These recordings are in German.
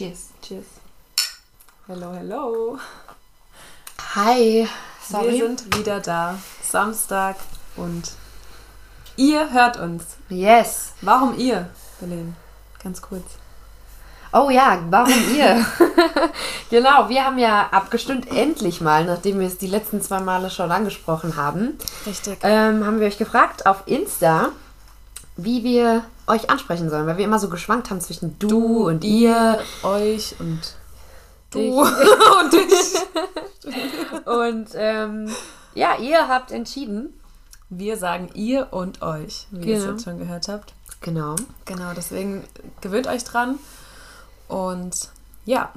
Cheers. Cheers. Hello, hello. Hi. Sorry. Wir sind wieder da. Samstag und ihr hört uns. yes. Warum ihr, Belen? Ganz kurz. Oh ja, warum ihr? genau, wir haben ja abgestimmt, endlich mal, nachdem wir es die letzten zwei Male schon angesprochen haben, Richtig. ähm, haben wir euch gefragt auf Insta, wie wir euch ansprechen sollen, weil wir immer so geschwankt haben zwischen du, und ihr. euch und Dich. du und ich. Und ähm, ja, ihr habt entschieden. Wir sagen ihr und euch, wie ihr es Genau. jetzt schon gehört habt. Genau. Genau, deswegen gewöhnt euch dran. Und ja,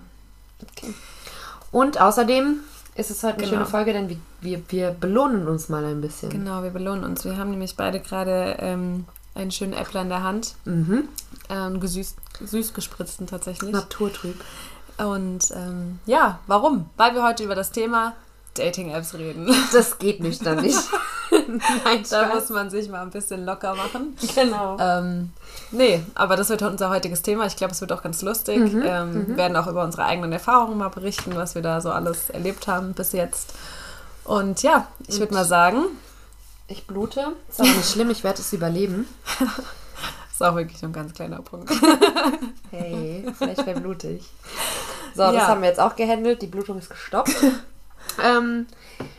Und außerdem ist es heute eine Genau. schöne Folge, denn wir, wir, wir belohnen uns mal ein bisschen. genau, wir belohnen uns. Wir haben nämlich beide gerade ähm, einen schönen Äppler in der Hand. Mhm. Ähm, gesüßt, süß gespritzten tatsächlich. Naturtrüb. Und ähm, ja, warum? Weil wir heute über das Thema Dating-Apps reden. Das geht nüchtern nicht. Nein, da muss man sich mal ein bisschen locker machen. Genau. Ähm, nee, aber das wird unser heutiges Thema. Ich glaube, es wird auch ganz lustig. Mhm, ähm, Wir werden auch über unsere eigenen Erfahrungen mal berichten, was wir da so alles erlebt haben bis jetzt. Und ja, ich würde mal sagen, Ich blute. Ist aber nicht schlimm, ich werde es überleben. ist auch wirklich nur ein ganz kleiner Punkt. Hey, vielleicht wäre blutig. So, das Ja. haben wir jetzt auch gehandelt. Die Blutung ist gestoppt. ähm,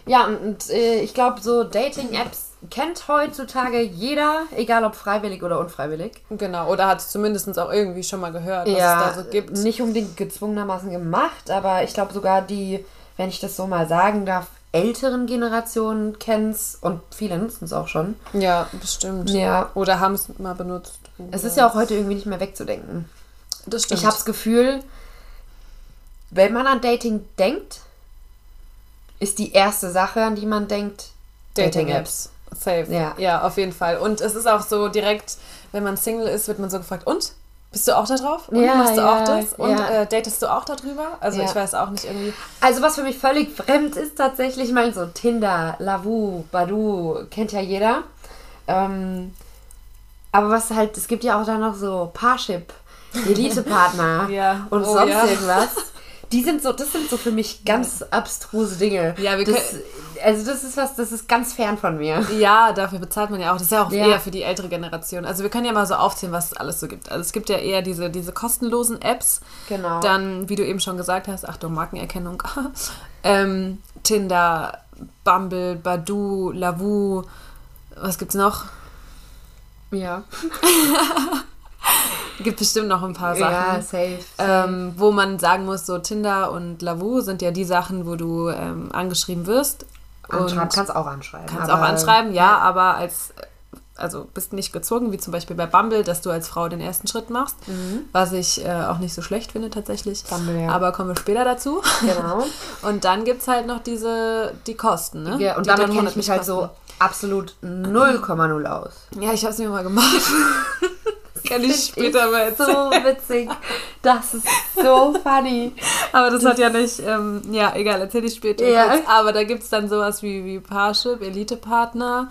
ja, und, und äh, ich glaube, so Dating-Apps kennt heutzutage jeder, egal ob freiwillig oder unfreiwillig. genau, oder hat es zumindest auch irgendwie schon mal gehört, was ja, es da so gibt. nicht unbedingt gezwungenermaßen gemacht, aber ich glaube sogar die, wenn ich das so mal sagen darf, älteren Generationen kennen es und viele nutzen es auch schon. Ja, bestimmt. Ja. Oder haben es mal benutzt. Es ist ja auch heute irgendwie nicht mehr wegzudenken. Das stimmt. Ich habe das Gefühl, wenn man an Dating denkt, ist die erste Sache, an die man denkt, Dating-Apps. Safe. Ja. ja, auf jeden Fall. Und es ist auch so direkt, wenn man Single ist, wird man so gefragt, und? Bist du auch da drauf? Und Ja, machst du ja, auch das? Und ja. äh, datest du auch darüber? Also Ja. ich weiß auch nicht irgendwie. Also was für mich völlig fremd ist tatsächlich, ich meine so Tinder, Lavu, Badu, kennt ja jeder. Ähm, aber was halt, es gibt ja auch da noch so Parship, Elite-Partner und Oh, sonst irgendwas. Die sind so, das sind so für mich ganz abstruse Dinge. Ja, wir das, können- Also das ist was, das ist ganz fern von mir. Ja, dafür bezahlt man ja auch. Das ist ja auch Ja. eher für die ältere Generation. Also wir können ja mal so aufzählen, was es alles so gibt. Also es gibt ja eher diese, diese kostenlosen Apps. Genau. Dann, wie du eben schon gesagt hast, Achtung, Markenerkennung. ähm, Tinder, Bumble, Badu, Lavu. Was gibt's noch? ja. Gibt bestimmt noch ein paar Ja, Sachen. safe. Ähm, wo man sagen muss, so Tinder und Lavu sind ja die Sachen, wo du ähm, angeschrieben wirst. Anschreiben, kannst auch anschreiben. kannst auch anschreiben, ja, aber als also bist nicht gezwungen, wie zum Beispiel bei Bumble, dass du als Frau den ersten Schritt machst, was ich äh, auch nicht so schlecht finde tatsächlich. Mhm. Bumble, ja. Aber kommen wir später dazu. Genau. Und dann gibt es halt noch diese, die Kosten, ne? Ja, und Die damit dann kenne ich mich halt so absolut 0,0 aus. Ja, ich habe es mir mal gemacht. das kann ich später mal So erzählen. witzig. Das ist so funny. Aber das, hat ja nicht, ähm, ja, egal, erzähl ich später. Ja. kurz. Aber da gibt es dann sowas wie, wie Parship, Elite-Partner.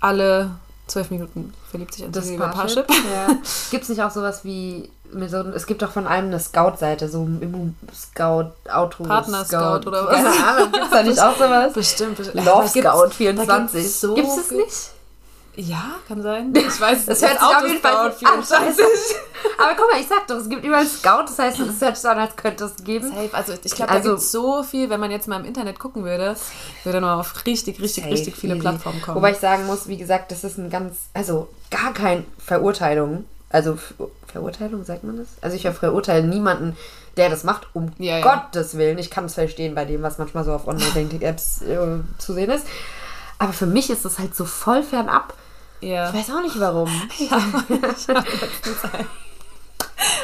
Alle zwölf Minuten verliebt sich ein Das über Parship. Parship. Ja. Gibt es nicht auch sowas wie. So, es gibt doch von einem eine Scout-Seite, so Immu Scout, Auto, Partner-Scout oder was? Keine Ahnung, gibt es da nicht auch sowas? Bestimmt. bestimmt. Love gibt's- Scout da 24. gibt's so Gibt es nicht? Ja, kann sein. Ich weiß es Das hört sich auf jeden Fall Autoscout an. 24. Aber guck mal, ich sag doch, es gibt überall Scout, das heißt, es hört sich an, als könnte es geben. Safe. Also ich glaube, Also- da gibt so viel, wenn man jetzt mal im Internet gucken würde, würde man auf richtig, richtig, Safe, richtig viele easy. Plattformen kommen. Wobei ich sagen muss, wie gesagt, das ist ein ganz, also gar kein Verurteilung. Also Ver- Verurteilung, sagt man das? Also ich verurteile niemanden, der das macht, um Ja, ja. Gottes Willen. Ich kann es verstehen bei dem, was manchmal so auf Online-Dating-Apps äh, zu sehen ist. Aber für mich ist das halt so voll fernab. Ja. Ich weiß auch nicht warum.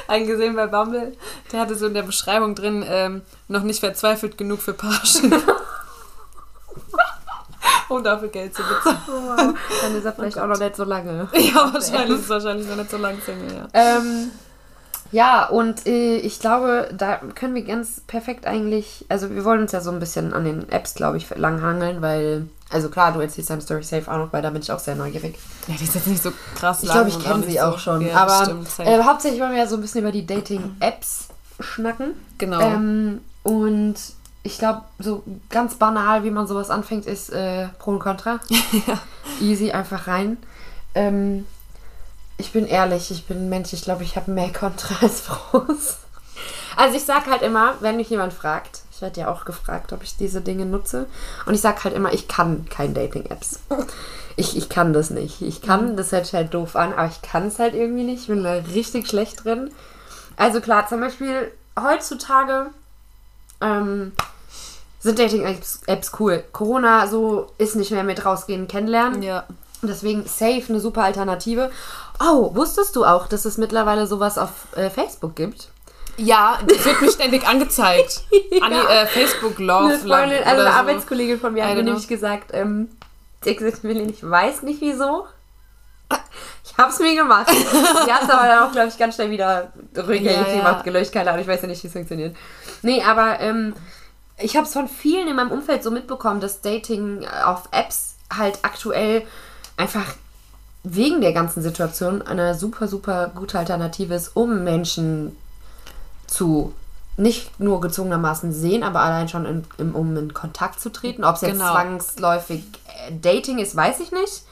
einen gesehen bei Bumble, der hatte so in der Beschreibung drin, ähm, noch nicht verzweifelt genug für Parship. um dafür Geld zu bezahlen. Dann ist er vielleicht auch noch nicht so lange. Ja, wahrscheinlich ist es wahrscheinlich noch nicht so lang Single, ja. Ähm, ja, und äh, ich glaube, da können wir ganz perfekt eigentlich, also wir wollen uns ja so ein bisschen an den Apps, glaube ich, langhangeln, weil Also klar, du erzählst deine Story safe auch noch, weil da bin ich auch sehr neugierig. Ja, die ist jetzt nicht so krass Ich lang glaube, ich kenne sie so- auch schon. Ja, aber stimmt, äh, hauptsächlich wollen wir ja so ein bisschen über die Dating-Apps schnacken. genau. Ähm, und ich glaube, so ganz banal, wie man sowas anfängt, ist äh, Pro und Contra. Easy, einfach rein. Ähm, ich bin ehrlich, ich bin ein Mensch, ich glaube, ich habe mehr Contra als Pros. Also ich sag halt immer, wenn mich jemand fragt, ich werde ja auch gefragt, ob ich diese Dinge nutze. Und ich sag halt immer, ich kann kein Dating-Apps. Ich, ich kann das nicht. Ich kann, das hört sich halt doof an, aber ich kann es halt irgendwie nicht. Ich bin da richtig schlecht drin. Also klar, zum Beispiel heutzutage ähm, sind Dating-Apps Apps cool. Corona so ist nicht mehr mit rausgehen, kennenlernen. ja. Deswegen safe eine super Alternative. Oh, wusstest du auch, dass es mittlerweile sowas auf äh, Facebook gibt? Ja, das wird mir ständig angezeigt. An die äh, Facebook Love Eine Freundin, also eine so. Arbeitskollegin von mir hat mir nämlich gesagt, ähm, ich weiß nicht wieso. Ich hab's mir gemacht. Die hat es aber dann auch, glaube ich, ganz schnell wieder rückgängig Ja, ja. gemacht, gelöscht, keine Ahnung, ich weiß ja nicht, wie es funktioniert. Nee, aber ähm, ich habe es von vielen in meinem Umfeld so mitbekommen, dass Dating auf Apps halt aktuell einfach wegen der ganzen Situation eine super, super gute Alternative ist, um Menschen zu nicht nur gezwungenermaßen sehen, aber allein schon in, im, um in Kontakt zu treten. Ob es jetzt Genau. zwangsläufig äh, Dating ist, weiß ich nicht.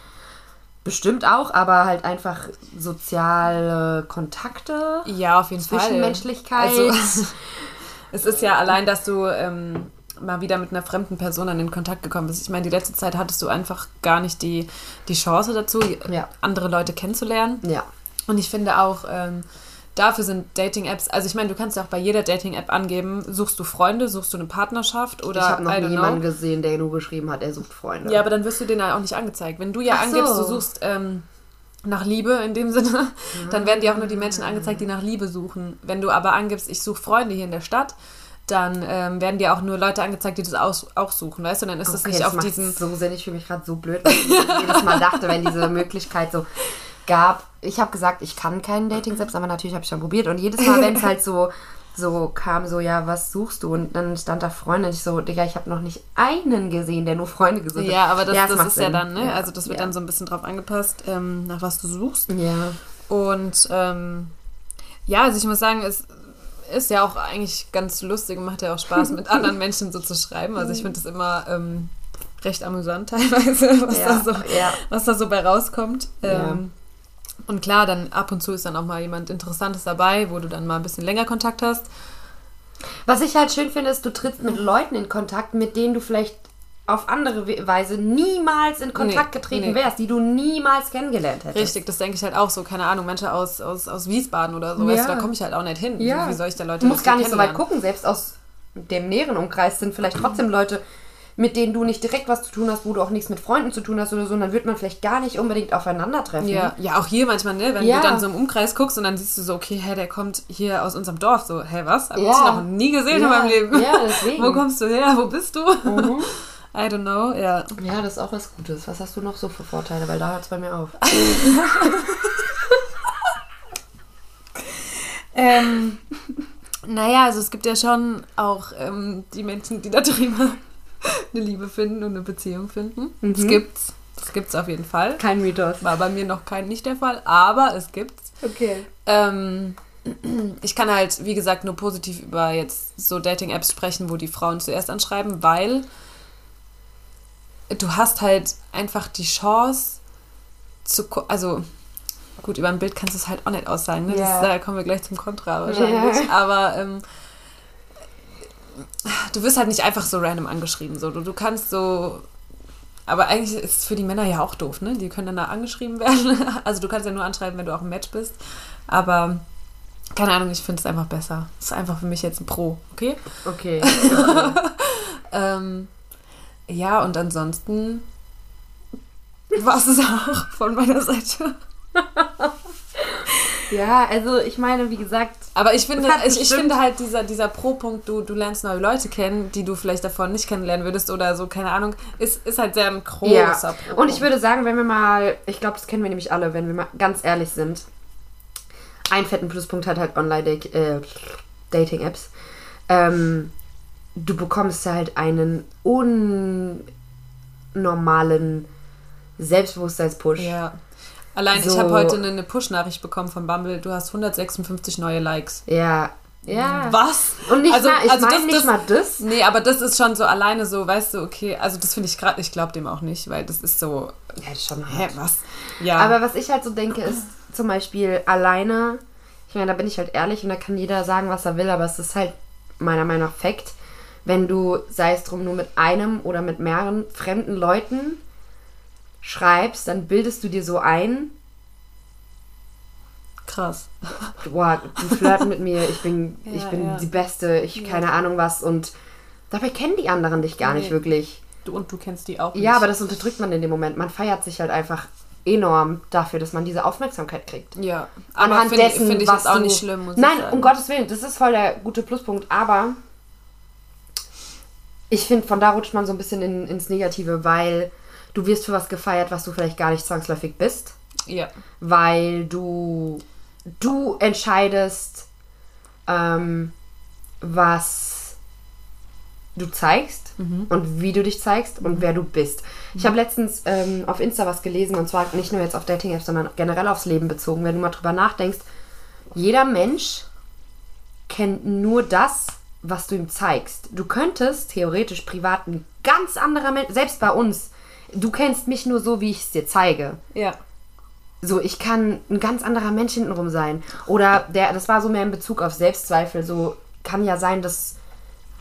Bestimmt auch, aber halt einfach soziale Kontakte, Ja, auf jeden Fall. Zwischenmenschlichkeit. Also, es ist ja allein, dass du ähm, mal wieder mit einer fremden Person dann in Kontakt gekommen bist. Ich meine, die letzte Zeit hattest du einfach gar nicht die, die Chance dazu, Ja. andere Leute kennenzulernen. ja. Und ich finde auch, ähm, dafür sind Dating-Apps, also ich meine, du kannst ja auch bei jeder Dating-App angeben, suchst du Freunde, suchst du eine Partnerschaft oder ich habe noch nie jemanden know. gesehen, der nur geschrieben hat, er sucht Freunde. Ja, aber dann wirst du ja auch nicht angezeigt. Wenn du ja Ach angibst, so. du suchst ähm, nach Liebe in dem Sinne, dann werden dir auch nur die Menschen angezeigt, die nach Liebe suchen. Wenn du aber angibst, ich suche Freunde hier in der Stadt, dann ähm, werden dir auch nur Leute angezeigt, die das aus, auch suchen, weißt du? Dann ist das Okay, nicht das auf diesen... so Sinn. Ich fühle mich gerade so blöd, weil ich jedes Mal dachte, wenn diese Möglichkeit so gab. Ich habe gesagt, ich kann keinen Dating selbst, aber natürlich habe ich schon probiert. Und jedes Mal, wenn es halt so so kam, so ja, was suchst du? Und dann stand da Freunde und ich so, Digga, ich habe noch nicht einen gesehen, der nur Freunde gesucht hat. Ja, aber das, es das macht ist ja Sinn. dann, ne? Ja. Also das wird ja. dann so ein bisschen drauf angepasst, ähm, nach was du suchst. Ja. Und ähm, ja, also ich muss sagen, es ist ja auch eigentlich ganz lustig und macht ja auch Spaß, mit anderen Menschen so zu schreiben. Also ich finde das immer ähm, recht amüsant teilweise, was, Ja, da, so, ja. was da so bei rauskommt. Ja. Ähm, und klar, dann ab und zu ist dann auch mal jemand Interessantes dabei, wo du dann mal ein bisschen länger Kontakt hast. Was ich halt schön finde, ist, du trittst mit Leuten in Kontakt, mit denen du vielleicht auf andere We- Weise niemals in Kontakt Nee, getreten nee. wärst, die du niemals kennengelernt hättest. Richtig, das denke ich halt auch so. Keine Ahnung, manche aus, aus, aus Wiesbaden oder so, Ja. weißt du, da komme ich halt auch nicht hin. Ja. Wie soll ich da Leute Du musst gar nicht so weit gucken, selbst aus dem näheren Umkreis sind vielleicht trotzdem Leute, mit denen du nicht direkt was zu tun hast, wo du auch nichts mit Freunden zu tun hast oder so, dann wird man vielleicht gar nicht unbedingt aufeinandertreffen. Ja, ja, auch hier manchmal, ne? Wenn Ja. du dann so im Umkreis guckst und dann siehst du so, okay, hä, der kommt hier aus unserem Dorf. So, hä, was? Hab ich Ja. dich noch nie gesehen Ja. in meinem Leben. Ja, deswegen. Wo kommst du her? Wo bist du? Mhm. I don't know, ja. Ja, das ist auch was Gutes. Was hast du noch so für Vorteile? Weil da hört es bei mir auf. Ähm, naja, also es gibt ja schon auch ähm, die Menschen, die da drüben eine Liebe finden und eine Beziehung finden. Mhm. Das gibt's. Das gibt's auf jeden Fall. Kein Mythos. War bei mir noch kein nicht der Fall, aber es gibt's. Okay. Ähm, ich kann halt, wie gesagt, nur positiv über jetzt so Dating-Apps sprechen, wo die Frauen zuerst anschreiben, weil du hast halt einfach die Chance zu, also gut, über ein Bild kannst du es halt auch nicht aussagen, ne? Ja. das, da kommen wir gleich zum Kontra wahrscheinlich, Ja. aber ähm, du wirst halt nicht einfach so random angeschrieben, so du, du kannst so aber eigentlich ist es für die Männer ja auch doof, ne? Die können dann da angeschrieben werden. Also du kannst ja nur anschreiben, wenn du auch im Match bist. Aber keine Ahnung, ich finde es einfach besser. Das ist einfach für mich jetzt ein Pro, okay? Okay. Ähm, ja, und ansonsten war es auch von meiner Seite. ja, also ich meine, wie gesagt, Aber ich finde, ich, ich finde halt dieser, dieser Pro-Punkt, du, du lernst neue Leute kennen, die du vielleicht davor nicht kennenlernen würdest oder so, keine Ahnung, ist, ist halt sehr ein großer ja. Pro. Und ich würde sagen, wenn wir mal, ich glaube, das kennen wir nämlich alle, wenn wir mal ganz ehrlich sind, einen fetten Pluspunkt hat halt Online-Dating-Apps. Ähm, du bekommst halt einen un normalen Selbstbewusstseinspush. Ja. Allein So. ich habe heute eine, eine Push-Nachricht bekommen von Bumble. Du hast 156 neue Likes. Ja. Ja. Was? Und nicht Also- mal, ich also meine das- nicht das- mal das. Nee, aber das ist schon so alleine so, weißt du, okay, also das finde ich gerade, ich glaube dem auch nicht, weil das ist so, Ja, das ist schon hä, hart. was? Ja. Aber was ich halt so denke, ist zum Beispiel alleine, ich meine, da bin ich halt ehrlich und da kann jeder sagen, was er will, aber es ist halt meiner Meinung nach Fakt, wenn du, sei es drum, nur mit einem oder mit mehreren fremden Leuten schreibst, dann bildest du dir so ein, krass. boah, die flirten mit mir, ich bin, ich Ja, bin ja. die Beste, ich keine Ahnung was und dabei kennen die anderen dich gar nicht Nee. wirklich. Du und du kennst die auch Ja, nicht. aber das unterdrückt man in dem Moment. Man feiert sich halt einfach enorm dafür, dass man diese Aufmerksamkeit kriegt. Ja, aber Anhand finde dessen, find ich was auch du, nicht schlimm, muss Nein, ich um Gottes Willen, das ist voll der gute Pluspunkt, aber ich finde, von da rutscht man so ein bisschen in, ins Negative, weil du wirst für was gefeiert, was du vielleicht gar nicht zwangsläufig bist, Ja, weil du du entscheidest, ähm, was du zeigst und wie du dich zeigst und wer du bist. Ich habe letztens ähm, auf Insta was gelesen und zwar nicht nur jetzt auf Dating-Apps, sondern generell aufs Leben bezogen. Wenn du mal drüber nachdenkst, jeder Mensch kennt nur das, was du ihm zeigst. Du könntest theoretisch privat ein ganz anderer Mensch, selbst bei uns, du kennst mich nur so, wie ich es dir zeige. ja. So, ich kann ein ganz anderer Mensch hintenrum sein. Oder der, das war so mehr in Bezug auf Selbstzweifel. So kann ja sein, dass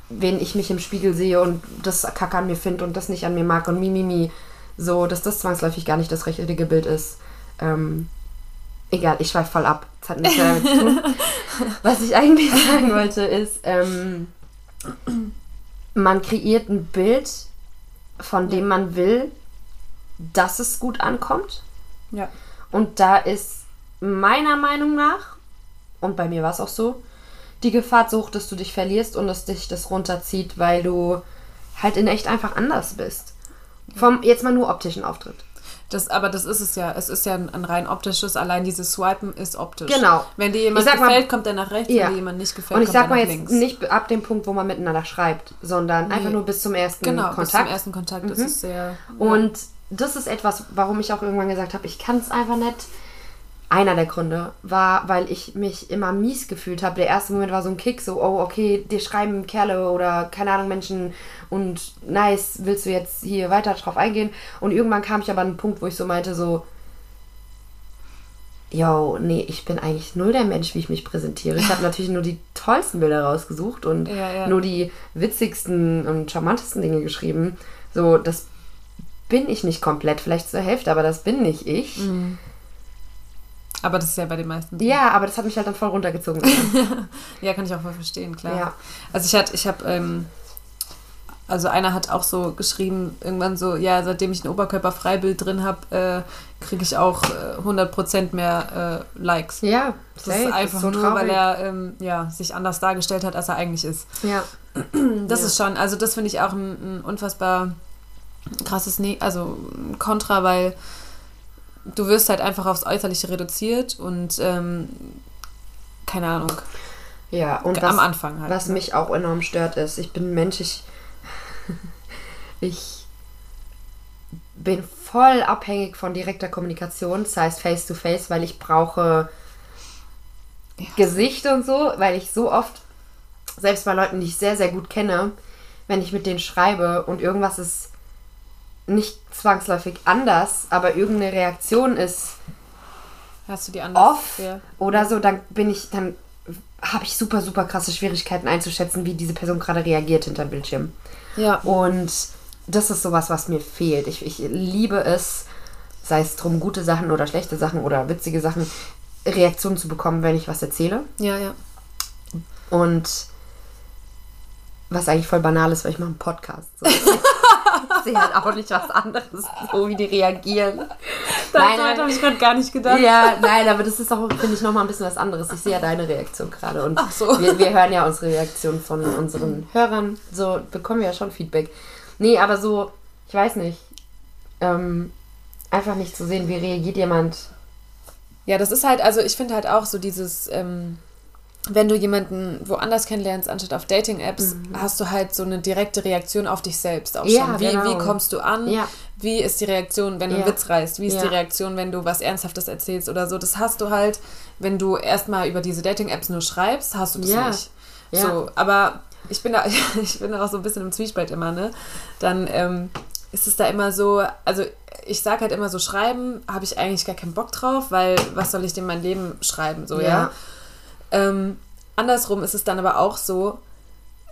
wenn ich mich im Spiegel sehe und das Kacke an mir finde und das nicht an mir mag und mimimi, so, dass das zwangsläufig gar nicht das richtige Bild ist. Ähm, egal, ich schweife voll ab. Das hat nichts damit zu tun. Was ich eigentlich sagen wollte, ist, ähm, man kreiert ein Bild, von dem man will, dass es gut ankommt. Ja. Und da ist meiner Meinung nach, und bei mir war es auch so, die Gefahr sucht, dass du dich verlierst und dass dich das runterzieht, weil du halt in echt einfach anders bist. Vom jetzt mal nur optischen Auftritt. Das, aber das ist es ja. Es ist ja ein, ein rein optisches, allein dieses Swipen ist optisch. Genau. Wenn dir jemand sag mal- gefällt, kommt er nach rechts, Ja. wenn dir jemand nicht gefällt, Und ich kommt sag er mal nach jetzt links. nicht ab dem Punkt, wo man miteinander schreibt, sondern einfach nur bis zum ersten genau, bis zum Kontakt. Mhm. ersten Kontakt. Das ist sehr. Und das ist etwas, warum ich auch irgendwann gesagt habe, ich kann es einfach nicht. Einer der Gründe war, weil ich mich immer mies gefühlt habe. Der erste Moment war so ein Kick, so, oh, okay, dir schreiben Kerle oder keine Ahnung, Menschen und nice, willst du jetzt hier weiter drauf eingehen? Und irgendwann kam ich aber an einen Punkt, wo ich so meinte, so, yo, nee, ich bin eigentlich null der Mensch, wie ich mich präsentiere. Ich habe natürlich nur die tollsten Bilder rausgesucht und Ja, ja. nur die witzigsten und charmantesten Dinge geschrieben. So, das bin ich nicht komplett, vielleicht zur Hälfte, aber das bin nicht ich. Aber das ist ja bei den meisten. Ja, aber das hat mich halt dann voll runtergezogen. Ja, kann ich auch voll verstehen, klar. Ja. Also ich hatte, ich habe, ähm, also einer hat auch so geschrieben, irgendwann so, ja, seitdem ich ein Oberkörperfreibild drin habe, äh, kriege ich auch äh, 100% mehr äh, Likes. ja, Das safe, ist einfach so nur, traurig. weil er ähm, ja, sich anders dargestellt hat, als er eigentlich ist. Ja, Das Ja. ist schon, also das finde ich auch ein, ein unfassbar krasses, ne also Kontra, weil du wirst halt einfach aufs Äußerliche reduziert und ähm, keine Ahnung, ja. Und am was, Anfang halt. was ne? mich auch enorm stört, ist, ich bin ein Mensch, ich, ich bin voll abhängig von direkter Kommunikation, das heißt face to face, weil ich brauche Gesicht und so, weil ich so oft, selbst bei Leuten, die ich sehr, sehr gut kenne, wenn ich mit denen schreibe und irgendwas ist nicht zwangsläufig anders, aber irgendeine Reaktion ist Hast du die anders? off Ja. oder so, dann bin ich, dann habe ich super, super krasse Schwierigkeiten einzuschätzen, wie diese Person gerade reagiert hinter dem Bildschirm. ja. Und das ist sowas, was mir fehlt. Ich, ich liebe es, sei es drum, gute Sachen oder schlechte Sachen oder witzige Sachen, Reaktionen zu bekommen, wenn ich was erzähle. Ja, ja. Und was eigentlich voll banal ist, weil ich mache einen Podcast. So. ich sehe halt auch nicht was anderes, so wie die reagieren. Nein, nein. habe ich gerade gar nicht gedacht. Ja, nein, aber das ist auch, finde ich, nochmal ein bisschen was anderes. Ich sehe ja deine Reaktion gerade. Und Ach so. wir, wir hören ja unsere Reaktion von unseren Hörern. So bekommen wir ja schon Feedback. Nee, aber so, ich weiß nicht. Ähm, einfach nicht zu sehen, wie reagiert jemand. Ja, das ist halt, also ich finde halt auch so dieses, ähm, wenn du jemanden woanders kennenlernst, anstatt auf Dating-Apps, hast du halt so eine direkte Reaktion auf dich selbst auch Mhm. Ja, schon. Wie, genau. wie kommst du an? Ja. Wie ist die Reaktion, wenn du Ja. einen Witz reißt? Wie ist die Reaktion, wenn du was Ernsthaftes erzählst oder so? Das hast du halt, wenn du erstmal über diese Dating-Apps nur schreibst, hast du das nicht. Ja. So, aber ich bin da, ich bin da auch so ein bisschen im Zwiespalt immer, ne? Dann ähm, ist es da immer so, also ich sag halt immer so, schreiben habe ich eigentlich gar keinen Bock drauf, weil was soll ich denn mein Leben schreiben, so, ja? Ähm, andersrum ist es dann aber auch so,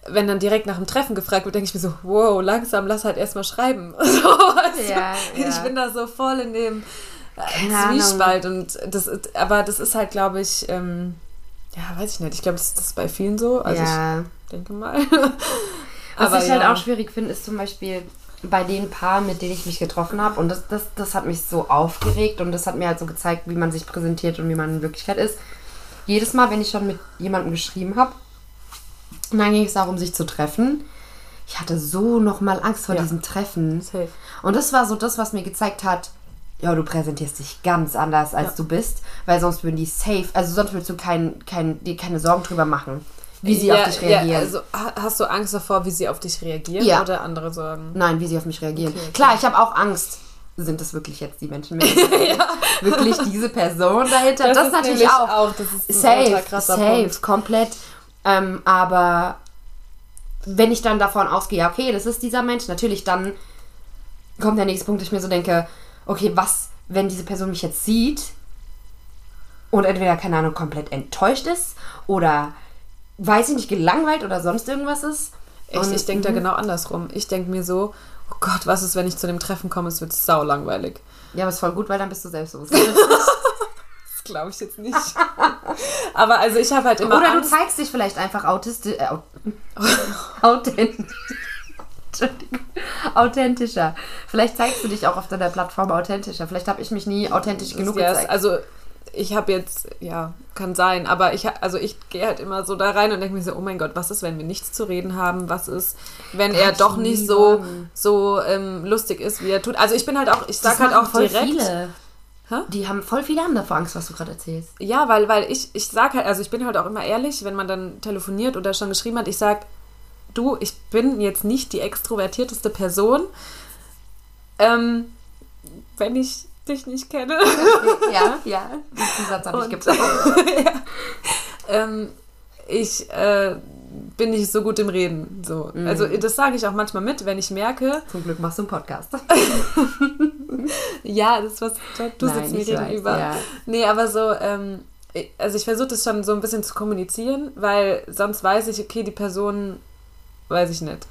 wenn dann direkt nach dem Treffen gefragt wird, denke ich mir so, wow, langsam, lass halt erstmal schreiben. So, also, Ja, ja. Ich bin da so voll in dem äh, Keine Ahnung. Zwiespalt und das, aber das ist halt, glaube ich, ähm, ja, weiß ich nicht. Ich glaube, das, das ist bei vielen so. Also ja. ich denke mal. Was Aber ich halt auch schwierig finde, ist zum Beispiel bei den Paaren, mit denen ich mich getroffen habe. Und das, das, das hat mich so aufgeregt und das hat mir halt so gezeigt, wie man sich präsentiert und wie man in Wirklichkeit ist. Jedes Mal, wenn ich schon mit jemandem geschrieben habe, und dann ging es darum, sich zu treffen, ich hatte so nochmal Angst vor Ja. diesem Treffen. Safe. Und das war so das, was mir gezeigt hat, ja, du präsentierst dich ganz anders, als Ja. du bist, weil sonst würden die safe, also sonst würdest du kein, kein, dir keine Sorgen drüber machen, wie sie auf dich reagieren. Ja, also ha- hast du Angst davor, wie sie auf dich reagieren Ja. oder andere Sorgen? Nein, wie sie auf mich reagieren. Okay, okay. Klar, ich habe auch Angst. Sind das wirklich jetzt die Menschen? Mit Wirklich diese Person dahinter? Das, ist natürlich nämlich auch. Das ist ein Safe, krasser safe, Punkt. komplett. Ähm, aber wenn ich dann davon ausgehe, ja, okay, das ist dieser Mensch, natürlich dann kommt der nächste Punkt, dass ich mir so denke, okay, was, wenn diese Person mich jetzt sieht und entweder, keine Ahnung, komplett enttäuscht ist oder, weiß ich nicht, gelangweilt oder sonst irgendwas ist. Echt, Und- ich denke da genau andersrum. Ich denke mir so, oh Gott, was ist, wenn ich zu dem Treffen komme? Es wird sau langweilig. Ja, aber ist voll gut, weil dann bist du selbstbewusst. Das glaube ich jetzt nicht. Aber also ich habe halt immer Oder du Angst. zeigst dich vielleicht einfach autistisch. Äh, au- authentisch. Authentischer. Vielleicht zeigst du dich auch auf deiner Plattform authentischer. Vielleicht habe ich mich nie authentisch genug Ja, gezeigt. also ich habe jetzt, ja, kann sein, aber ich, ha- also ich gehe halt immer so da rein und denke mir so, oh mein Gott, was ist, wenn wir nichts zu reden haben? Was ist, wenn er ich doch nicht so, sagen. so ähm, lustig ist, wie er tut? Also ich bin halt auch, ich Das sag halt auch voll direkt. Viele. Hä? Die haben voll viele haben davor Angst, was du gerade erzählst. Ja, weil, weil ich, ich sag halt, also ich bin halt auch immer ehrlich, wenn man dann telefoniert oder schon geschrieben hat, ich sag, du, ich bin jetzt nicht die extrovertierteste Person, ähm, wenn ich dich nicht kenne. ja, ja. Diesen Satz habe ich gebraucht. ähm, ich äh, bin nicht so gut im Reden. So. Mhm. Also das sage ich auch manchmal mit, wenn ich merke, Zum Glück machst du einen Podcast. ja, das ist was, du Nein, sitzt mir weiß, gegenüber. ja. Nee, aber so, ähm, also ich versuche das schon so ein bisschen zu kommunizieren, weil sonst weiß ich, okay, die Person weiß ich nicht.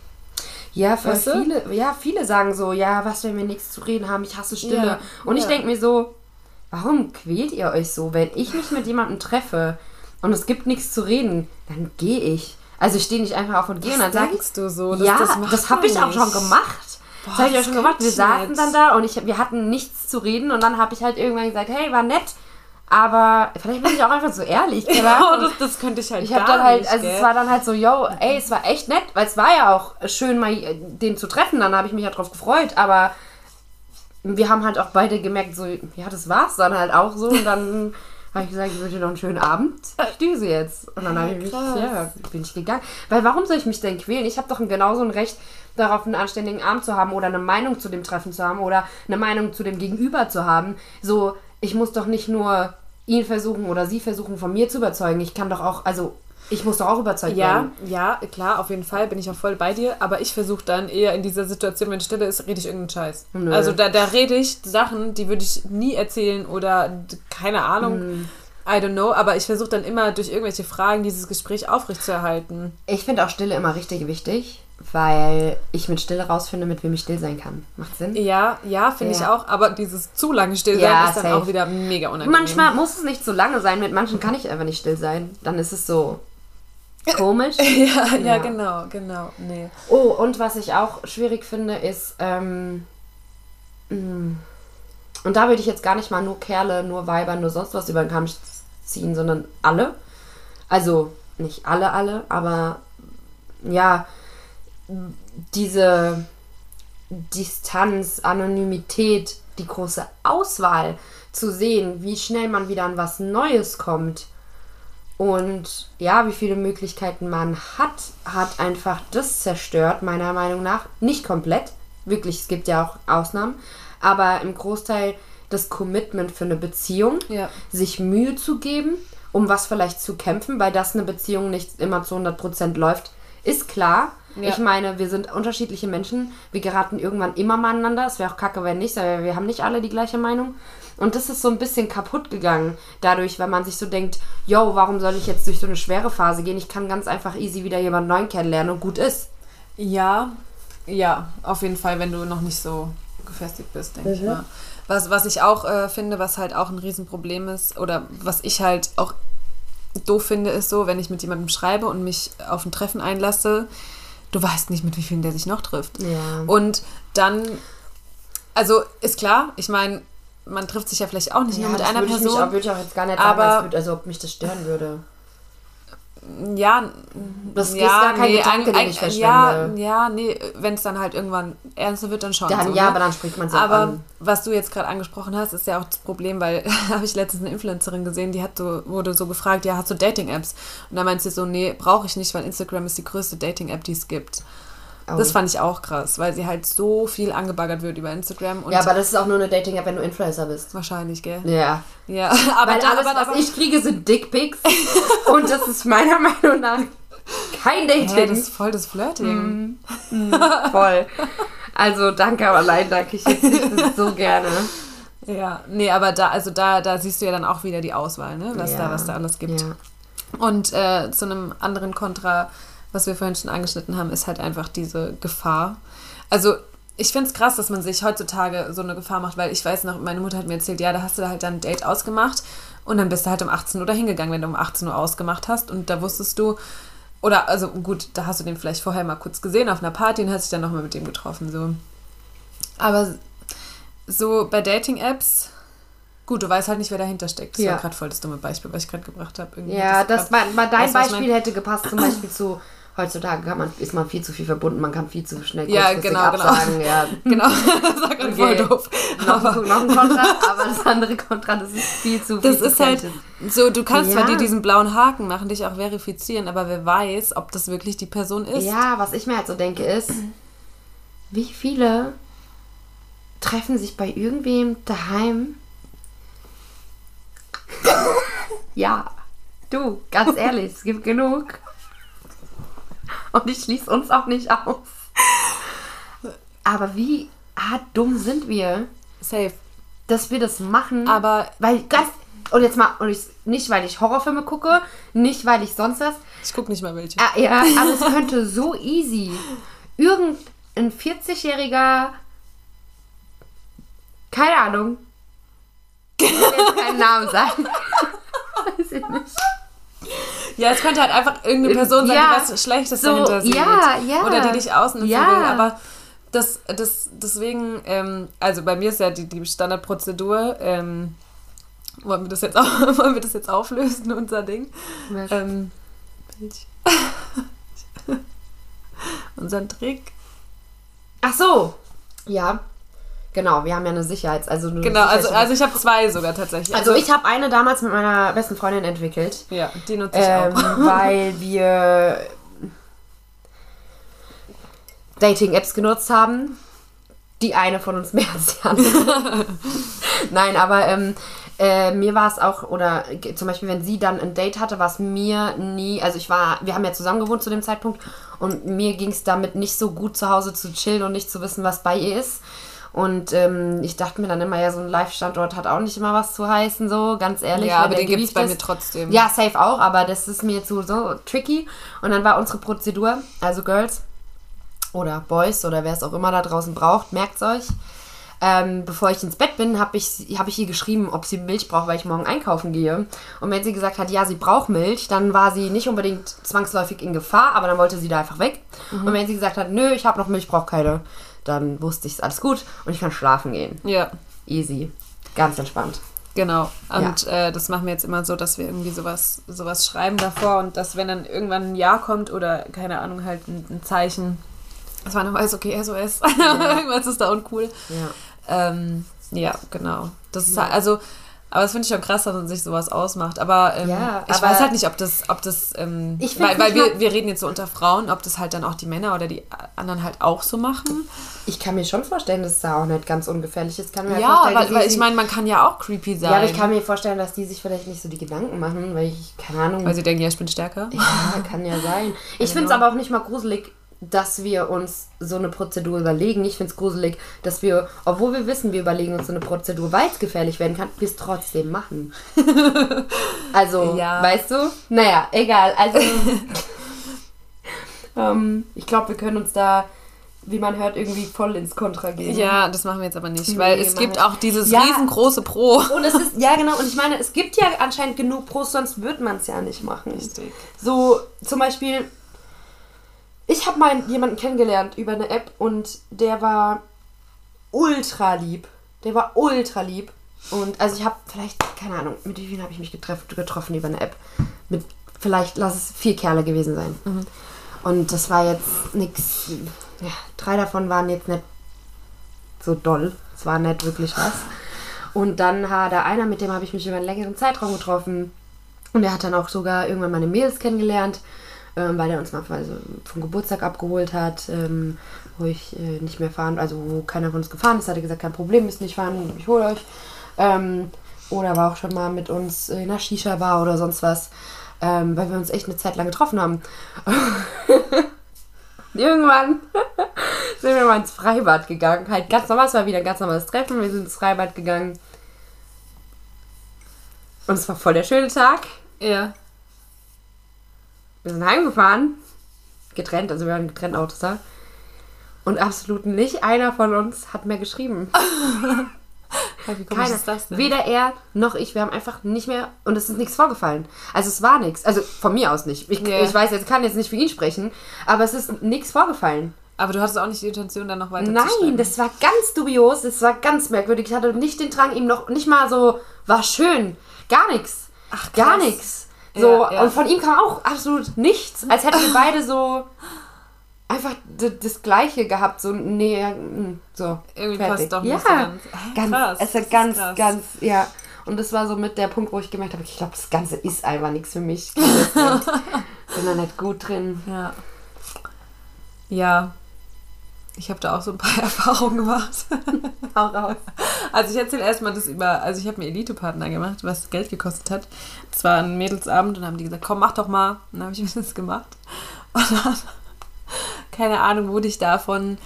Ja, voll Weißt du? viele, ja, viele sagen so, ja, was, wenn wir nichts zu reden haben, ich hasse Stille. Ja, und ich ja. denke mir so, warum quält ihr euch so? Wenn ich mich mit jemandem treffe und es gibt nichts zu reden, dann gehe ich. Also ich stehe nicht einfach auf und gehe und dann ich, denkst du so? ja, das, macht habe ich auch schon gemacht. Boah, das habe ich auch das schon gemacht. Wir ich saßen dann da und ich, wir hatten nichts zu reden und dann habe ich halt irgendwann gesagt, hey, war nett, aber vielleicht bin ich auch einfach so ehrlich. Ahnung. das, das könnte ich halt Ich gar habe dann halt, nicht, also gell? es war dann halt so, yo, ey, es war echt nett, weil es war ja auch schön, mal äh, den zu treffen, dann habe ich mich ja drauf gefreut, aber wir haben halt auch beide gemerkt, so, ja, das war's dann halt auch so und dann habe ich gesagt, ich wünsche dir noch einen schönen Abend, ich düse jetzt. Und dann habe ich mich, ja, bin ich gegangen. Weil warum soll ich mich denn quälen? Ich habe doch genauso ein Recht darauf, einen anständigen Abend zu haben oder eine Meinung zu dem Treffen zu haben oder eine Meinung zu dem Gegenüber zu haben. So, ich muss doch nicht nur ihn versuchen oder sie versuchen, von mir zu überzeugen. Ich kann doch auch, also ich muss doch auch überzeugt Ja, werden. ja, klar, auf jeden Fall bin ich auch voll bei dir, aber ich versuche dann eher in dieser Situation, wenn Stille ist, rede ich irgendeinen Scheiß. Nö. Also da, da rede ich Sachen, die würde ich nie erzählen oder keine Ahnung, Mhm. I don't know, aber ich versuche dann immer durch irgendwelche Fragen dieses Gespräch aufrechtzuerhalten. Ich finde auch Stille immer richtig wichtig, weil ich mit Stille rausfinde, mit wem ich still sein kann. Macht Sinn? Ja, ja, finde Ja. ich auch, aber dieses zu lange Stillsein Ja, ist dann safe. auch wieder mega unangenehm. Manchmal muss es nicht so lange sein, mit manchen kann ich einfach nicht still sein. Dann ist es so komisch. Ja, ja, Ja. genau, genau. Nee. Oh, und was ich auch schwierig finde, ist, ähm, mh, und da würde ich jetzt gar nicht mal nur Kerle, nur Weiber, nur sonst was über den Kamm ziehen, sondern alle. Also nicht alle, alle, aber ja, diese Distanz, Anonymität, die große Auswahl zu sehen, wie schnell man wieder an was Neues kommt. Und ja, wie viele Möglichkeiten man hat, hat einfach das zerstört, meiner Meinung nach. Nicht komplett. Wirklich, es gibt ja auch Ausnahmen. Aber im Großteil das Commitment für eine Beziehung, Ja. sich Mühe zu geben, um was vielleicht zu kämpfen, weil das eine Beziehung nicht immer zu 100% läuft, ist klar. Ja. Ich meine, wir sind unterschiedliche Menschen. Wir geraten irgendwann immer mal aneinander. Es wäre auch kacke, wenn nicht, weil wir haben nicht alle die gleiche Meinung. Und das ist so ein bisschen kaputt gegangen dadurch, wenn man sich so denkt, yo, warum soll ich jetzt durch so eine schwere Phase gehen? Ich kann ganz einfach easy wieder jemanden neuen kennenlernen und gut ist. Ja, ja, auf jeden Fall, wenn du noch nicht so gefestigt bist, denke ich mal. Was, was ich auch äh, finde, was halt auch ein Riesenproblem ist, oder was ich halt auch doof finde, ist so, wenn ich mit jemandem schreibe und mich auf ein Treffen einlasse, du weißt nicht, mit wie vielen der sich noch trifft. Ja. Und dann, also ist klar, ich meine, man trifft sich ja vielleicht auch nicht nur mit einer würde ich, mich Person. auch, würde ich auch jetzt gar nicht aber- sagen, würde, also ob mich das stören würde. Ja, Das ist ja, gar kein nee, Gedanke, ein- den ein- ich Ja, verschwende. ja, nee, wenn es dann halt irgendwann ernster wird, dann schon. Dann, so, ja, ne? aber dann spricht man es Aber an. was du jetzt gerade angesprochen hast, ist ja auch das Problem, weil habe ich letztens eine Influencerin gesehen, die hat so, wurde so gefragt, ja, hast du Dating-Apps? Und da meint sie so, nee, brauche ich nicht, weil Instagram ist die größte Dating-App, die es gibt. Oh. Das fand ich auch krass, weil sie halt so viel angebaggert wird über Instagram Ja, aber das ist auch nur eine Dating-App, wenn du Influencer bist. wahrscheinlich, gell? Ja. Ja, aber Weil alles, aber, was aber, ich kriege, sind Dickpics. und das ist meiner Meinung nach kein Hä, das Dating. ist voll das Flirting. Voll. Also danke, aber nein, danke. Ich hätte das so gerne. Ja, nee, aber da, also da, da siehst du ja dann auch wieder die Auswahl, ne? Was ja. da, was da alles gibt. Ja. Und äh, zu einem anderen Kontra, was wir vorhin schon angeschnitten haben, ist halt einfach diese Gefahr. Also ich finde es krass, dass man sich heutzutage so eine Gefahr macht, weil ich weiß noch, meine Mutter hat mir erzählt, ja, da hast du halt dann ein Date ausgemacht und dann bist du halt um 18 Uhr da hingegangen, wenn du um 18 Uhr ausgemacht hast und da wusstest du, oder also gut, da hast du den vielleicht vorher mal kurz gesehen auf einer Party und hast dich dann nochmal mit dem getroffen, so. Aber so bei Dating-Apps, gut, du weißt halt nicht, wer dahinter steckt. Das Ja. war gerade voll das dumme Beispiel, was ich gerade gebracht habe. Ja, das grad- war, war dein Weißt Beispiel hätte gepasst, zum Beispiel zu heutzutage kann man, ist man viel zu viel verbunden, man kann viel zu schnell Ja, genau, genau. absagen. Ja. Genau, das war gerade voll Okay. doof. Noch, ein, noch ein Kontra, aber das andere Kontra, das ist viel zu viel Das ist halt so, du kannst zwar Ja. dir diesen blauen Haken machen, dich auch verifizieren, aber wer weiß, ob das wirklich die Person ist. Ja, was ich mir halt so denke ist, wie viele treffen sich bei irgendwem daheim? ja, du, ganz ehrlich, es gibt genug. Und ich schließe uns auch nicht aus. Aber wie hart dumm sind wir, Safe. dass wir das machen? Aber weil ganz und jetzt mal und ich, nicht weil ich Horrorfilme gucke, nicht weil ich sonst was, ich gucke nicht mal welche. Ah, ja, aber es könnte so easy. Irgendein 40-jähriger, keine Ahnung, ich will jetzt keinen Namen sagen. Weiß ich nicht. Ja, es könnte halt einfach irgendeine Person sein, Ja, die was Schlechtes so, dahinter sieht. ja, ja. Oder die dich ausnutzen Ja. will. Aber das, das, deswegen, ähm, also bei mir ist ja die, die Standardprozedur, ähm, wollen, wir das jetzt auch, wollen wir das jetzt auflösen, unser Ding? Ähm. Unseren Trick. Ach so. Ja. Genau, wir haben ja eine Sicherheits... Also eine Genau, also, also ich habe zwei sogar tatsächlich. also ich habe eine damals mit meiner besten Freundin entwickelt. Ja, die nutze ich Ähm, auch. weil wir Dating-Apps genutzt haben. Die eine von uns mehr als die andere. Nein, aber ähm, äh, mir war es auch, oder zum Beispiel, wenn sie dann ein Date hatte, war es mir nie, also ich war, wir haben ja zusammen gewohnt zu dem Zeitpunkt und mir ging es damit nicht so gut zu Hause zu chillen und nicht zu wissen, was bei ihr ist. Und ähm, ich dachte mir dann immer, ja, so ein Live-Standort hat auch nicht immer was zu heißen, so, ganz ehrlich. Ja, aber den gibt's gewieft bei mir trotzdem. Ja, safe auch, aber das ist mir zu so tricky. Und dann war unsere Prozedur, also Girls oder Boys oder wer es auch immer da draußen braucht, merkt's euch. Ähm, bevor ich ins Bett bin, habe ich, hab ich ihr geschrieben, ob sie Milch braucht, weil ich morgen einkaufen gehe. Und wenn sie gesagt hat, ja, sie braucht Milch, dann war sie nicht unbedingt zwangsläufig in Gefahr, aber dann wollte sie da einfach weg. Und wenn sie gesagt hat, nö, ich habe noch Milch, brauche keine, dann wusste ich, es alles gut und ich kann schlafen gehen. Ja. Easy. Ganz entspannt. Genau. Und äh, das machen wir jetzt immer so, dass wir irgendwie sowas, sowas schreiben davor und dass, wenn dann irgendwann ein Ja kommt oder keine Ahnung, halt ein, ein Zeichen, dass man dann weiß, okay, SOS, irgendwas ist da uncool. Ja. Ähm, ja, genau. Das ist halt, also Aber das finde ich schon krass, dass man sich sowas ausmacht. Aber ähm, Ja, ich aber- weiß halt nicht, ob das, ob das, ähm, weil, weil wir, wir reden jetzt so unter Frauen, ob das halt dann auch die Männer oder die anderen halt auch so machen. Ich kann mir schon vorstellen, dass es da auch nicht ganz ungefährlich ist. Kann mir Ja, vorstellen, weil, weil ich meine, man kann ja auch creepy sein. Ja, aber ich kann mir vorstellen, dass die sich vielleicht nicht so die Gedanken machen, weil ich, keine Ahnung. weil sie denken, ja, ich bin stärker. Ja, kann ja sein. Ich finde es Genau. aber auch nicht mal gruselig, dass wir uns so eine Prozedur überlegen. Ich finde es gruselig, dass wir, obwohl wir wissen, wir überlegen uns so eine Prozedur, weil es gefährlich werden kann, wir es trotzdem machen. Also, Ja. weißt du? Naja, egal. Also, ähm, ich glaube, wir können uns da, wie man hört, irgendwie voll ins Kontra gehen. Ja, das machen wir jetzt aber nicht, weil Nee, es gibt auch dieses Ja. riesengroße Pro. Und es ist, ja genau, und ich meine, es gibt ja anscheinend genug Pros, sonst würde man es ja nicht machen. Richtig. So, zum Beispiel, ich habe mal jemanden kennengelernt über eine App und der war ultra lieb. Der war ultra lieb. Und also ich habe vielleicht, keine Ahnung, mit wie vielen habe ich mich getroffen über eine App? Mit vielleicht, lass es vier Kerle gewesen sein. Und das war jetzt nichts, ja, drei davon waren jetzt nicht so doll. Es war nicht wirklich was. Und dann hat da einer, mit dem habe ich mich über einen längeren Zeitraum getroffen. Und er hat dann auch sogar irgendwann meine Mädels kennengelernt, ähm, weil er uns mal also vom Geburtstag abgeholt hat, ähm, wo ich äh, nicht mehr fahren, also wo keiner von uns gefahren ist, hat er gesagt, kein Problem, müsst nicht fahren, ich hole euch. Ähm, oder war auch schon mal mit uns in einer Shisha-Bar oder sonst was, ähm, weil wir uns echt eine Zeit lang getroffen haben. Irgendwann sind wir mal ins Freibad gegangen. Halt ganz normal, es war wieder ein ganz normales Treffen. Wir sind ins Freibad gegangen. Und es war voll der schöne Tag. Ja. Wir sind heimgefahren. Getrennt, also wir waren getrennt Autos da. Und absolut nicht einer von uns hat mehr geschrieben. Wie Keiner. ist das denn? Weder er noch ich. Wir haben einfach nicht mehr. Und es ist nichts vorgefallen. Also es war nichts. Also von mir aus nicht. Ich, Ja. ich weiß, jetzt kann jetzt nicht für ihn sprechen. Aber es ist nichts vorgefallen. Aber du hattest auch nicht die Intention, dann noch weiter zu Nein, das war ganz dubios, das war ganz merkwürdig. Ich hatte nicht den Drang, ihm noch nicht mal so, war schön, gar nichts. Ach, Gar krass. nichts. So, Ja, ja. und von ihm kam auch absolut nichts, als hätten wir beide so einfach das Gleiche gehabt, so, nee, mm, so. Irgendwie fertig. passt doch ja, nicht so ganz. Hä, ganz, krass, es ist ganz, krass. ganz, ja. Und das war so mit der Punkt, wo ich gemerkt habe, ich glaube, das Ganze ist einfach nichts für mich. Ich bin da nicht gut drin. Ja. Ja. Ich habe da auch so ein paar Erfahrungen gemacht. Hau raus. Also ich erzähle erstmal das über, also ich habe mir Elite-Partner gemacht, was Geld gekostet hat. Es war ein Mädelsabend und haben die gesagt, komm, mach doch mal. Und dann habe ich mir das gemacht. Und dann, keine Ahnung, wurde ich davon,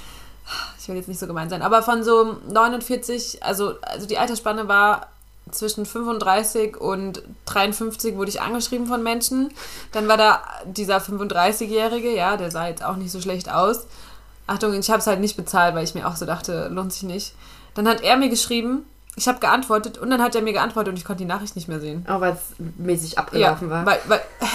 ich will jetzt nicht so gemein sein, aber von so 49, also, also die Altersspanne war zwischen 35 und 53 wurde ich angeschrieben von Menschen. Dann war da dieser 35-Jährige, ja, der sah jetzt auch nicht so schlecht aus. Achtung, ich habe es halt nicht bezahlt, weil ich mir auch so dachte, lohnt sich nicht. Dann hat er mir geschrieben, ich habe geantwortet und dann hat er mir geantwortet und ich konnte die Nachricht nicht mehr sehen. Auch weil es mäßig abgelaufen war. Weil, weil, hä?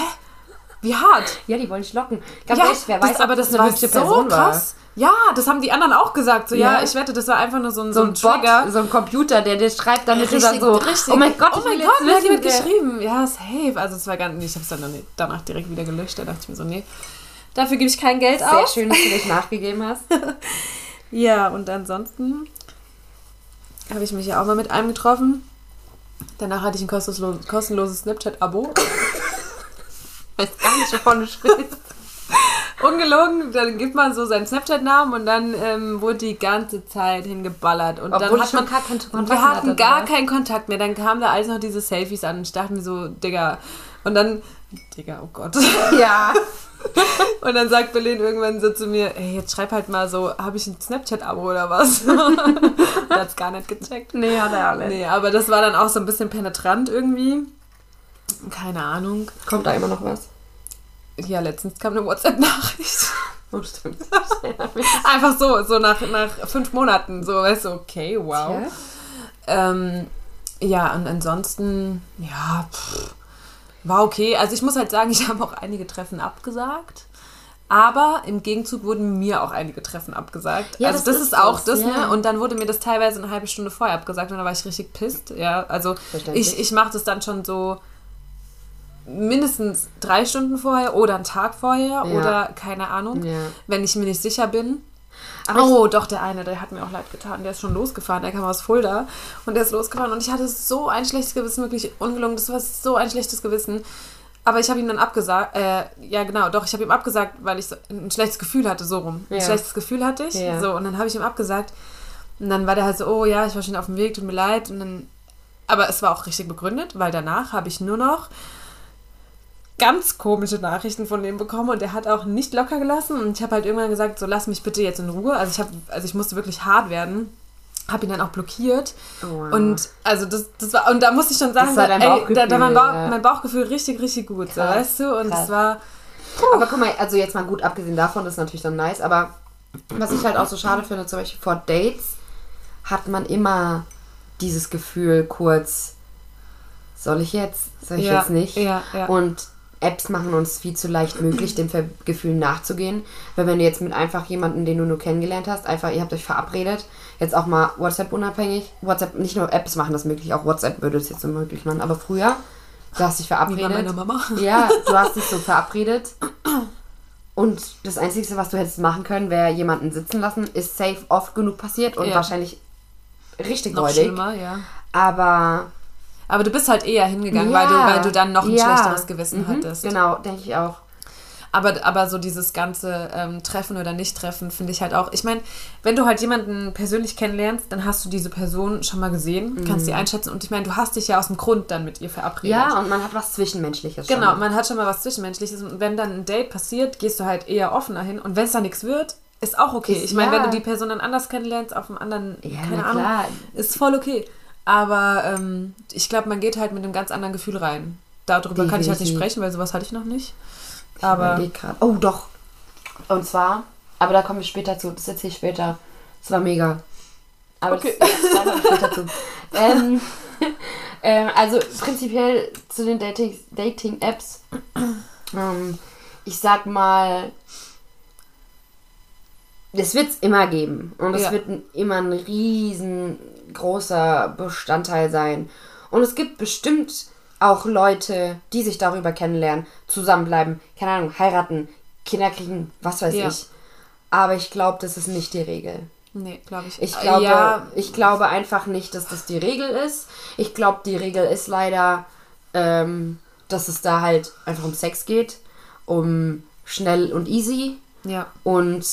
Wie hart? Ja, die wollen dich locken. Ganz ja, ehrlich, wer das, weiß, aber ob das eine war so Person krass. Ja, das haben die anderen auch gesagt. So, ja, Ja. ich wette, das war einfach nur so ein, So ein Trigger. Bot, so ein Computer, der dir schreibt, damit du dann Richtig, so, richtig. oh mein Gott, oh ich mein Gott, wer hat jemand geschrieben? Ja, safe. Also es war ganz, ich habe es dann dann danach direkt wieder gelöscht. Da dachte ich mir so, nee, dafür gebe ich kein Geld Sehr aus. schön, dass du dich nachgegeben hast. Ja, und ansonsten habe ich mich ja auch mal mit einem getroffen. Danach hatte ich ein kostenloses, kostenloses Snapchat-Abo. weiß gar nicht, wovon du sprichst. Ungelogen, dann gibt man so seinen Snapchat-Namen und dann ähm, wurde die ganze Zeit hingeballert. Und Obwohl dann hat man, gar keinen Kontakt wir hatten hatte, gar oder? keinen Kontakt mehr. Dann kamen da alles noch diese Selfies an und ich dachte mir so, Digga. Und dann, Digga, oh Gott. Ja. Und dann sagt Berlin irgendwann so zu mir, ey, jetzt schreib halt mal so, habe ich ein Snapchat-Abo oder was? Er hat's gar nicht gecheckt. Nee, hat er auch nicht. Nee, aber das war dann auch so ein bisschen penetrant irgendwie. Keine Ahnung. Kommt da immer noch was? Ja, letztens kam eine WhatsApp-Nachricht. Oh, stimmt. Einfach so, so nach, nach fünf Monaten. So, weißt du, okay, wow. Ja. Ähm, ja, und ansonsten, ja, pff, war okay. Also ich muss halt sagen, ich habe auch einige Treffen abgesagt. Aber im Gegenzug wurden mir auch einige Treffen abgesagt. Ja, also das das, ist ist auch das, das, ja. ne? Und dann wurde mir das teilweise eine halbe Stunde vorher abgesagt und da war ich richtig pisst. Ja, also ich, ich mache das dann schon so mindestens drei Stunden vorher oder einen Tag vorher Ja. oder keine Ahnung, wenn ich mir nicht sicher bin. Aber Oh, doch, der eine, der hat mir auch leid getan. Der ist schon losgefahren. Der kam aus Fulda und der ist losgefahren. Und ich hatte so ein schlechtes Gewissen, wirklich ungelungen. Das war so ein schlechtes Gewissen. Aber ich habe ihm dann abgesagt, äh, ja genau, doch, ich habe ihm abgesagt, weil ich so ein schlechtes Gefühl hatte, so rum. Ein Ja. schlechtes Gefühl hatte ich. Ja. So, und dann habe ich ihm abgesagt. Und dann war der halt so, oh ja, ich war schon auf dem Weg, tut mir leid. Und dann, aber es war auch richtig begründet, weil danach habe ich nur noch ganz komische Nachrichten von dem bekommen und der hat auch nicht locker gelassen und ich habe halt irgendwann gesagt, so lass mich bitte jetzt in Ruhe. Also ich habe, also ich musste wirklich hart werden, habe ihn dann auch blockiert Oh. und also das, das war und da musste ich schon sagen, war dein ey, da, da mein, Bauchgefühl, Bauch, mein Bauchgefühl richtig richtig gut, so, Krass, weißt du und krass. es war Aber guck mal, also jetzt mal gut abgesehen davon, das ist natürlich dann nice, aber was ich halt auch so schade finde, zum Beispiel vor Dates hat man immer dieses Gefühl kurz, soll ich jetzt, soll ich Ja, jetzt nicht? ja, ja. Und Apps machen uns viel zu leicht möglich, dem Gefühl nachzugehen. Weil wenn du jetzt mit einfach jemanden, den du nur kennengelernt hast, einfach, ihr habt euch verabredet, jetzt auch mal WhatsApp unabhängig, WhatsApp, nicht nur Apps machen das möglich, auch WhatsApp würde es jetzt so möglich machen, aber früher, du hast dich wie verabredet. meiner Mama. Ja, du hast dich so verabredet. Und das Einzige, was du hättest machen können, wäre jemanden sitzen lassen. Ist safe oft genug passiert und Ja. wahrscheinlich richtig Noch räudig. schlimmer, ja. Aber Aber du bist halt eher hingegangen, ja, weil, du, weil du dann noch ein ja. schlechteres Gewissen Mhm, hattest. Genau, denke ich auch. Aber, aber so dieses ganze ähm, Treffen oder Nicht-Treffen finde ich halt auch. Ich meine, wenn du halt jemanden persönlich kennenlernst, dann hast du diese Person schon mal gesehen, kannst sie einschätzen und ich meine, du hast dich ja aus dem Grund dann mit ihr verabredet. Mhm. Ja, und man hat was Zwischenmenschliches. Genau, Schon. man hat schon mal was Zwischenmenschliches und wenn dann ein Date passiert, gehst du halt eher offener hin und wenn es da nichts wird, ist auch okay. Ist- ich meine, ja. wenn du die Person dann anders kennenlernst, auf einem anderen, Ja, keine Ahnung, klar. ist voll okay. Aber ähm, ich glaube, man geht halt mit einem ganz anderen Gefühl rein. Darüber kann ich halt nicht Definitiv. sprechen, weil sowas hatte ich noch nicht. Ich Aber grad. Oh, doch. Und zwar, aber da kommen wir später zu. Das erzähle ich später. Das war mega. Aber Okay. das, da kommen wir später zu. Ähm, ähm, also prinzipiell zu den Dating- Dating-Apps. ähm, ich sag mal, es wird es immer geben. Und es Ja. wird immer ein riesengroßer Bestandteil sein. Und es gibt bestimmt auch Leute, die sich darüber kennenlernen, zusammenbleiben, keine Ahnung, heiraten, Kinder kriegen, was weiß Ja. ich. Aber ich glaube, das ist nicht die Regel. nee, glaube ich. Ich glaube, ja, ich glaube einfach nicht, dass das die Regel ist. Ich glaube, die Regel ist leider, ähm, dass es da halt einfach um Sex geht, um schnell und easy. ja. Und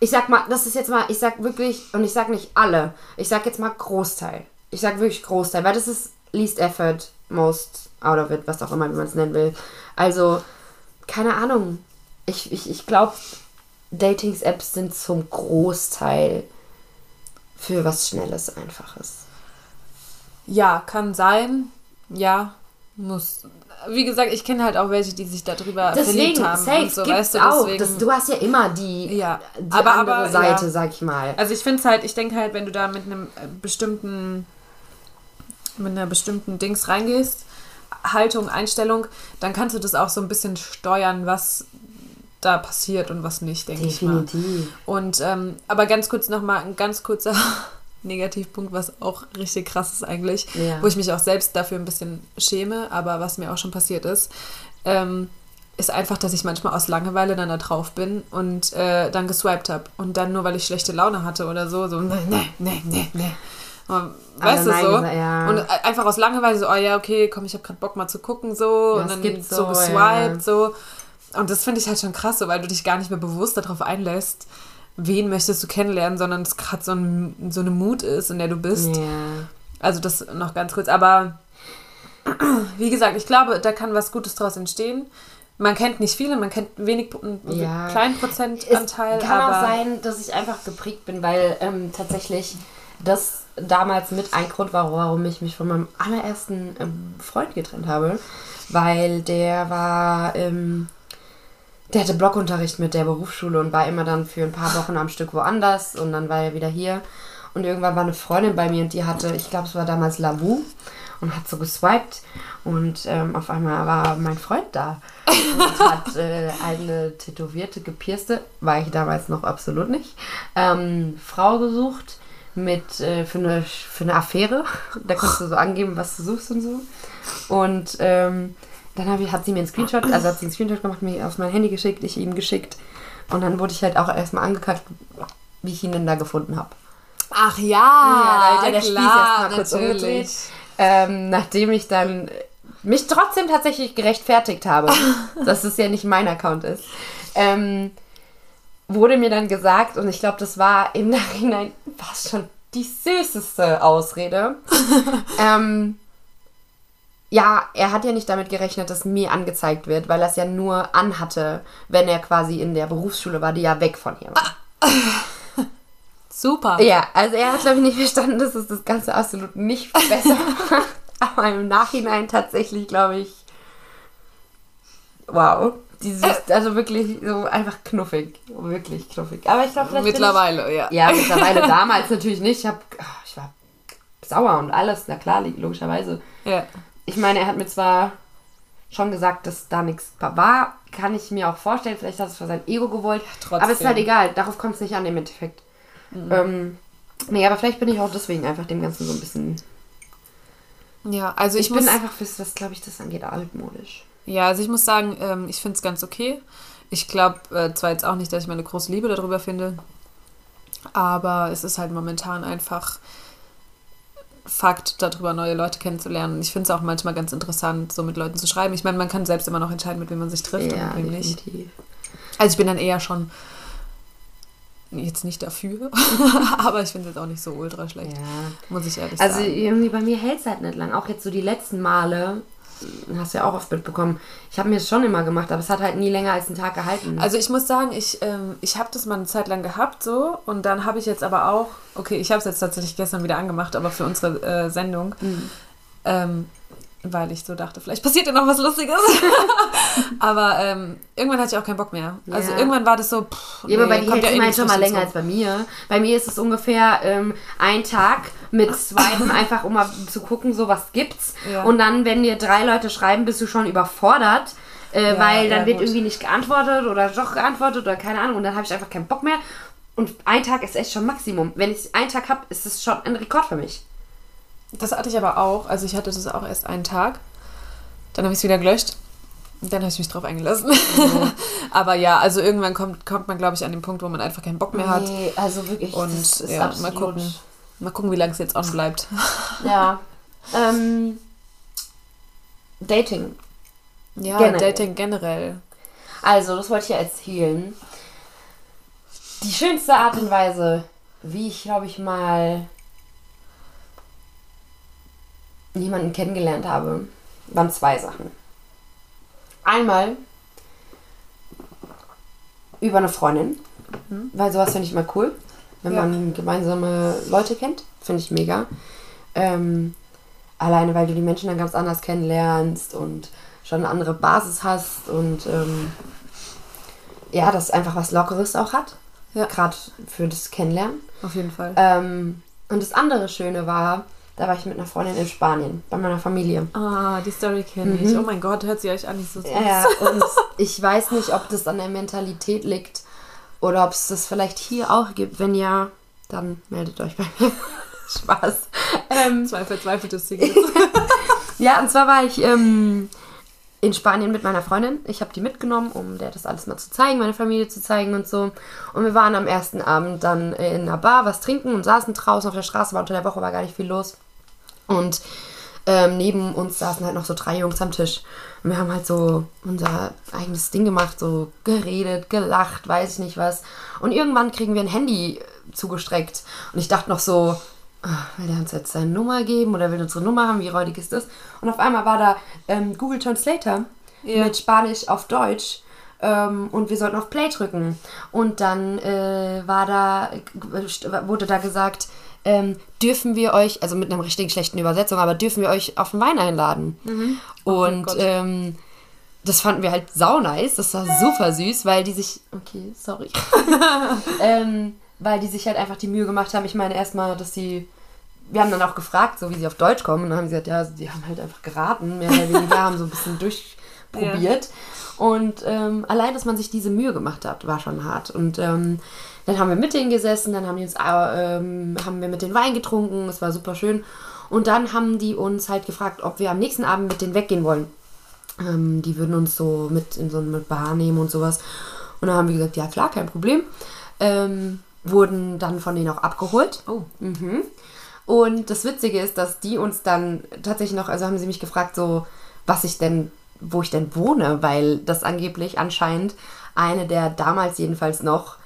ich sag mal, das ist jetzt mal, ich sag wirklich, und ich sag nicht alle, ich sag jetzt mal Großteil. Ich sag wirklich Großteil, weil das ist least effort, most out of it, was auch immer, wie man es nennen will. Also, keine Ahnung. Ich, ich, ich glaube, Datings-Apps sind zum Großteil für was Schnelles, Einfaches. Ja, kann sein. Ja, muss. Wie gesagt, ich kenne halt auch welche, die sich darüber verliebt Deswegen, haben. safe, und so, weißt du, auch. deswegen, Das, du hast ja immer die, Ja, die aber- andere aber, Seite, ja. sag ich mal. Also ich finde es halt, ich denke halt, wenn du da mit einem äh, bestimmten, mit einer bestimmten Dings reingehst, Haltung, Einstellung, dann kannst du das auch so ein bisschen steuern, was da passiert und was nicht, denke ich mal. Und ähm, aber ganz kurz nochmal ein ganz kurzer Negativpunkt, was auch richtig krass ist eigentlich, Ja. wo ich mich auch selbst dafür ein bisschen schäme, aber was mir auch schon passiert ist, ähm, ist einfach, dass ich manchmal aus Langeweile dann da drauf bin und äh, dann geswiped habe. Und dann nur, weil ich schlechte Laune hatte oder so, so, nee, nee, nee, nee, nee. Und, Weißt du so? ja. Und einfach aus Langeweile so, oh ja, okay, komm, ich habe gerade Bock mal zu gucken, so. Ja, und dann gibt so, so, geswiped, ja. so. Und das finde ich halt schon krass, so, weil du dich gar nicht mehr bewusst darauf einlässt, wen möchtest du kennenlernen, sondern es gerade so, ein, so eine Mut ist, in der du bist. Ja. Also das noch ganz kurz. Aber wie gesagt, ich glaube, da kann was Gutes draus entstehen. Man kennt nicht viele, man kennt wenig, einen Ja. kleinen Es Prozentanteil. kann aber auch sein, dass ich einfach geprägt bin, weil ähm, tatsächlich das damals mit ein Grund war, warum ich mich von meinem allerersten ähm, Freund getrennt habe. Weil der war, ähm, der hatte Blockunterricht mit der Berufsschule und war immer dann für ein paar Wochen am Stück woanders und dann war er wieder hier. Und irgendwann war eine Freundin bei mir und die hatte, ich glaube, es war damals Lavu und hat so geswiped und ähm, auf einmal war mein Freund da und hat äh, eine tätowierte, gepierste, war ich damals noch absolut nicht, ähm, Frau gesucht mit äh, für, eine, für eine Affäre. Da kannst du so angeben, was du suchst und so. Und ähm, dann ich, hat sie mir einen Screenshot, also hat sie einen Screenshot gemacht, mir auf mein Handy geschickt, ich ihm geschickt. Und dann wurde ich halt auch erstmal angekackt, wie ich ihn denn da gefunden habe. Ach ja, Ja, da der Spieß klar, erstmal kurz umgedreht. Ähm, nachdem ich dann mich trotzdem tatsächlich gerechtfertigt habe, dass es ja nicht mein Account ist, ähm, wurde mir dann gesagt, und ich glaube, das war im Nachhinein fast schon die süßeste Ausrede. ähm, ja, er hat ja nicht damit gerechnet, dass mir angezeigt wird, weil er es ja nur anhatte, wenn er quasi in der Berufsschule war, die ja weg von hier war. Super. Ja, also er hat, glaube ich, nicht verstanden, dass es das Ganze absolut nicht besser macht. Aber im Nachhinein tatsächlich, glaube ich, wow. Dieses, also wirklich so einfach knuffig. Wirklich knuffig. Aber ich glaube, Mittlerweile, ja. Ich, ja, mittlerweile damals natürlich nicht. Ich, hab, ah, ich war sauer und alles. Na klar, logischerweise. ja. Ich meine, er hat mir zwar schon gesagt, dass da nichts war. Kann ich mir auch vorstellen. Vielleicht hat es für sein Ego gewollt. Trotzdem. Aber es ist halt egal. Darauf kommt es nicht an im Endeffekt. Ähm, nee, aber vielleicht bin ich auch deswegen einfach dem Ganzen so ein bisschen. Ja, also ich, Ich, muss, bin einfach, was, was glaube ich, das angeht, altmodisch. ja, also ich muss sagen, ähm, ich finde es ganz okay. Ich glaube äh, zwar jetzt auch nicht, dass ich meine große Liebe darüber finde, aber es ist halt momentan einfach Fakt, darüber neue Leute kennenzulernen. Und ich finde es auch manchmal ganz interessant, so mit Leuten zu schreiben. Ich meine, man kann selbst immer noch entscheiden, mit wem man sich trifft und mit wem nicht. Also ich bin dann eher schon jetzt nicht dafür, aber ich finde es jetzt auch nicht so ultra schlecht, Ja. muss ich ehrlich Also sagen. irgendwie bei mir hält es halt nicht lang. Auch jetzt so die letzten Male, hast du ja auch oft mitbekommen, ich habe mir es schon immer gemacht, aber es hat halt nie länger als einen Tag gehalten. Also ich muss sagen, ich, ähm, ich habe das mal eine Zeit lang gehabt so und dann habe ich jetzt aber auch, okay, ich habe es jetzt tatsächlich gestern wieder angemacht, aber für unsere äh, Sendung, Mhm. ähm, weil ich so dachte, vielleicht passiert ja noch was Lustiges. aber ähm, irgendwann hatte ich auch keinen Bock mehr. Also Ja. irgendwann war das so, pff, Ja, aber bei nee, dir kommt es eh schon mal länger als bei mir. Bei mir ist es ungefähr ähm, ein Tag mit Swipen, einfach um mal zu gucken, so was gibt's. Ja. Und dann, wenn dir drei Leute schreiben, bist du schon überfordert, äh, Ja, weil dann ja, wird gut. irgendwie nicht geantwortet oder doch geantwortet oder keine Ahnung. Und dann habe ich einfach keinen Bock mehr. Und ein Tag ist echt schon Maximum. Wenn ich einen Tag habe, ist es schon ein Rekord für mich. Das hatte ich aber auch. Also ich hatte das auch erst einen Tag. Dann habe ich es wieder gelöscht. Dann habe ich mich drauf eingelassen. aber ja, also irgendwann kommt, kommt man, glaube ich, an den Punkt, wo man einfach keinen Bock mehr hat. Nee, also wirklich. Und ja, mal absolut- gucken. Mal gucken, wie lange es jetzt on bleibt. Ja. ähm, Dating. Ja, Generell. Dating generell. Also, das wollte ich ja erzählen. Die schönste Art und Weise, wie ich, glaube ich, mal jemanden kennengelernt habe, waren zwei Sachen. Einmal über eine Freundin, weil sowas finde ich immer cool, wenn Ja. man gemeinsame Leute kennt. Finde ich mega. Ähm, alleine, weil du die Menschen dann ganz anders kennenlernst und schon eine andere Basis hast und ähm, ja, das einfach was Lockeres auch hat. Ja. Gerade für das Kennenlernen. Auf jeden Fall. Ähm, und das andere Schöne war, da war ich mit einer Freundin in Spanien, bei meiner Familie. Ah, die Story kenne ich. Oh mein Gott, hört sie euch an, nicht so süß. Mhm. Ja, und ich weiß nicht, ob das an der Mentalität liegt oder ob es das vielleicht hier auch gibt. Wenn ja, dann meldet euch bei mir. Spaß. Ähm, Zwei verzweifelte Singles. ja, und zwar war ich ähm, in Spanien mit meiner Freundin. Ich habe die mitgenommen, um der das alles mal zu zeigen, meine Familie zu zeigen und so. Und wir waren am ersten Abend dann in einer Bar, was trinken und saßen draußen auf der Straße, war unter der Woche war gar nicht viel los. Und ähm, neben uns saßen halt noch so drei Jungs am Tisch. Und wir haben halt so unser eigenes Ding gemacht, so geredet, gelacht, weiß ich nicht was. Und irgendwann kriegen wir ein Handy zugestreckt. Und ich dachte noch so, ah, will der uns jetzt seine Nummer geben oder will unsere Nummer haben? Wie räudig ist das? Und auf einmal war da ähm, Google Translator Ja. mit Spanisch auf Deutsch. Ähm, und wir sollten auf Play drücken. Und dann äh, war da, wurde da gesagt, ähm, dürfen wir euch, also mit einer richtigen schlechten Übersetzung, aber dürfen wir euch auf den Wein einladen? Und Gott. ähm, das fanden wir halt sau nice. Das war super süß, weil die sich. Okay, sorry. ähm, weil die sich halt einfach die Mühe gemacht haben. Ich meine, erstmal, dass sie. Wir haben dann auch gefragt, so wie sie auf Deutsch kommen. Und dann haben sie gesagt, ja, die haben halt einfach geraten. Mehr oder weniger haben so ein bisschen durchprobiert. Und ähm, allein, dass man sich diese Mühe gemacht hat, war schon hart. Und ähm, dann haben wir mit denen gesessen, dann haben, die uns, äh, ähm, haben wir mit den Wein getrunken. Es war super schön. Und dann haben die uns halt gefragt, ob wir am nächsten Abend mit denen weggehen wollen. Ähm, die würden uns so mit in so eine Bar nehmen und sowas. Und dann haben wir gesagt, ja klar, kein Problem. Ähm, wurden dann von denen auch abgeholt. Oh. Mhm. Und das Witzige ist, dass die uns dann tatsächlich noch, also haben sie mich gefragt, so, was ich denn, wo ich denn wohne, weil das angeblich anscheinend eine der damals jedenfalls noch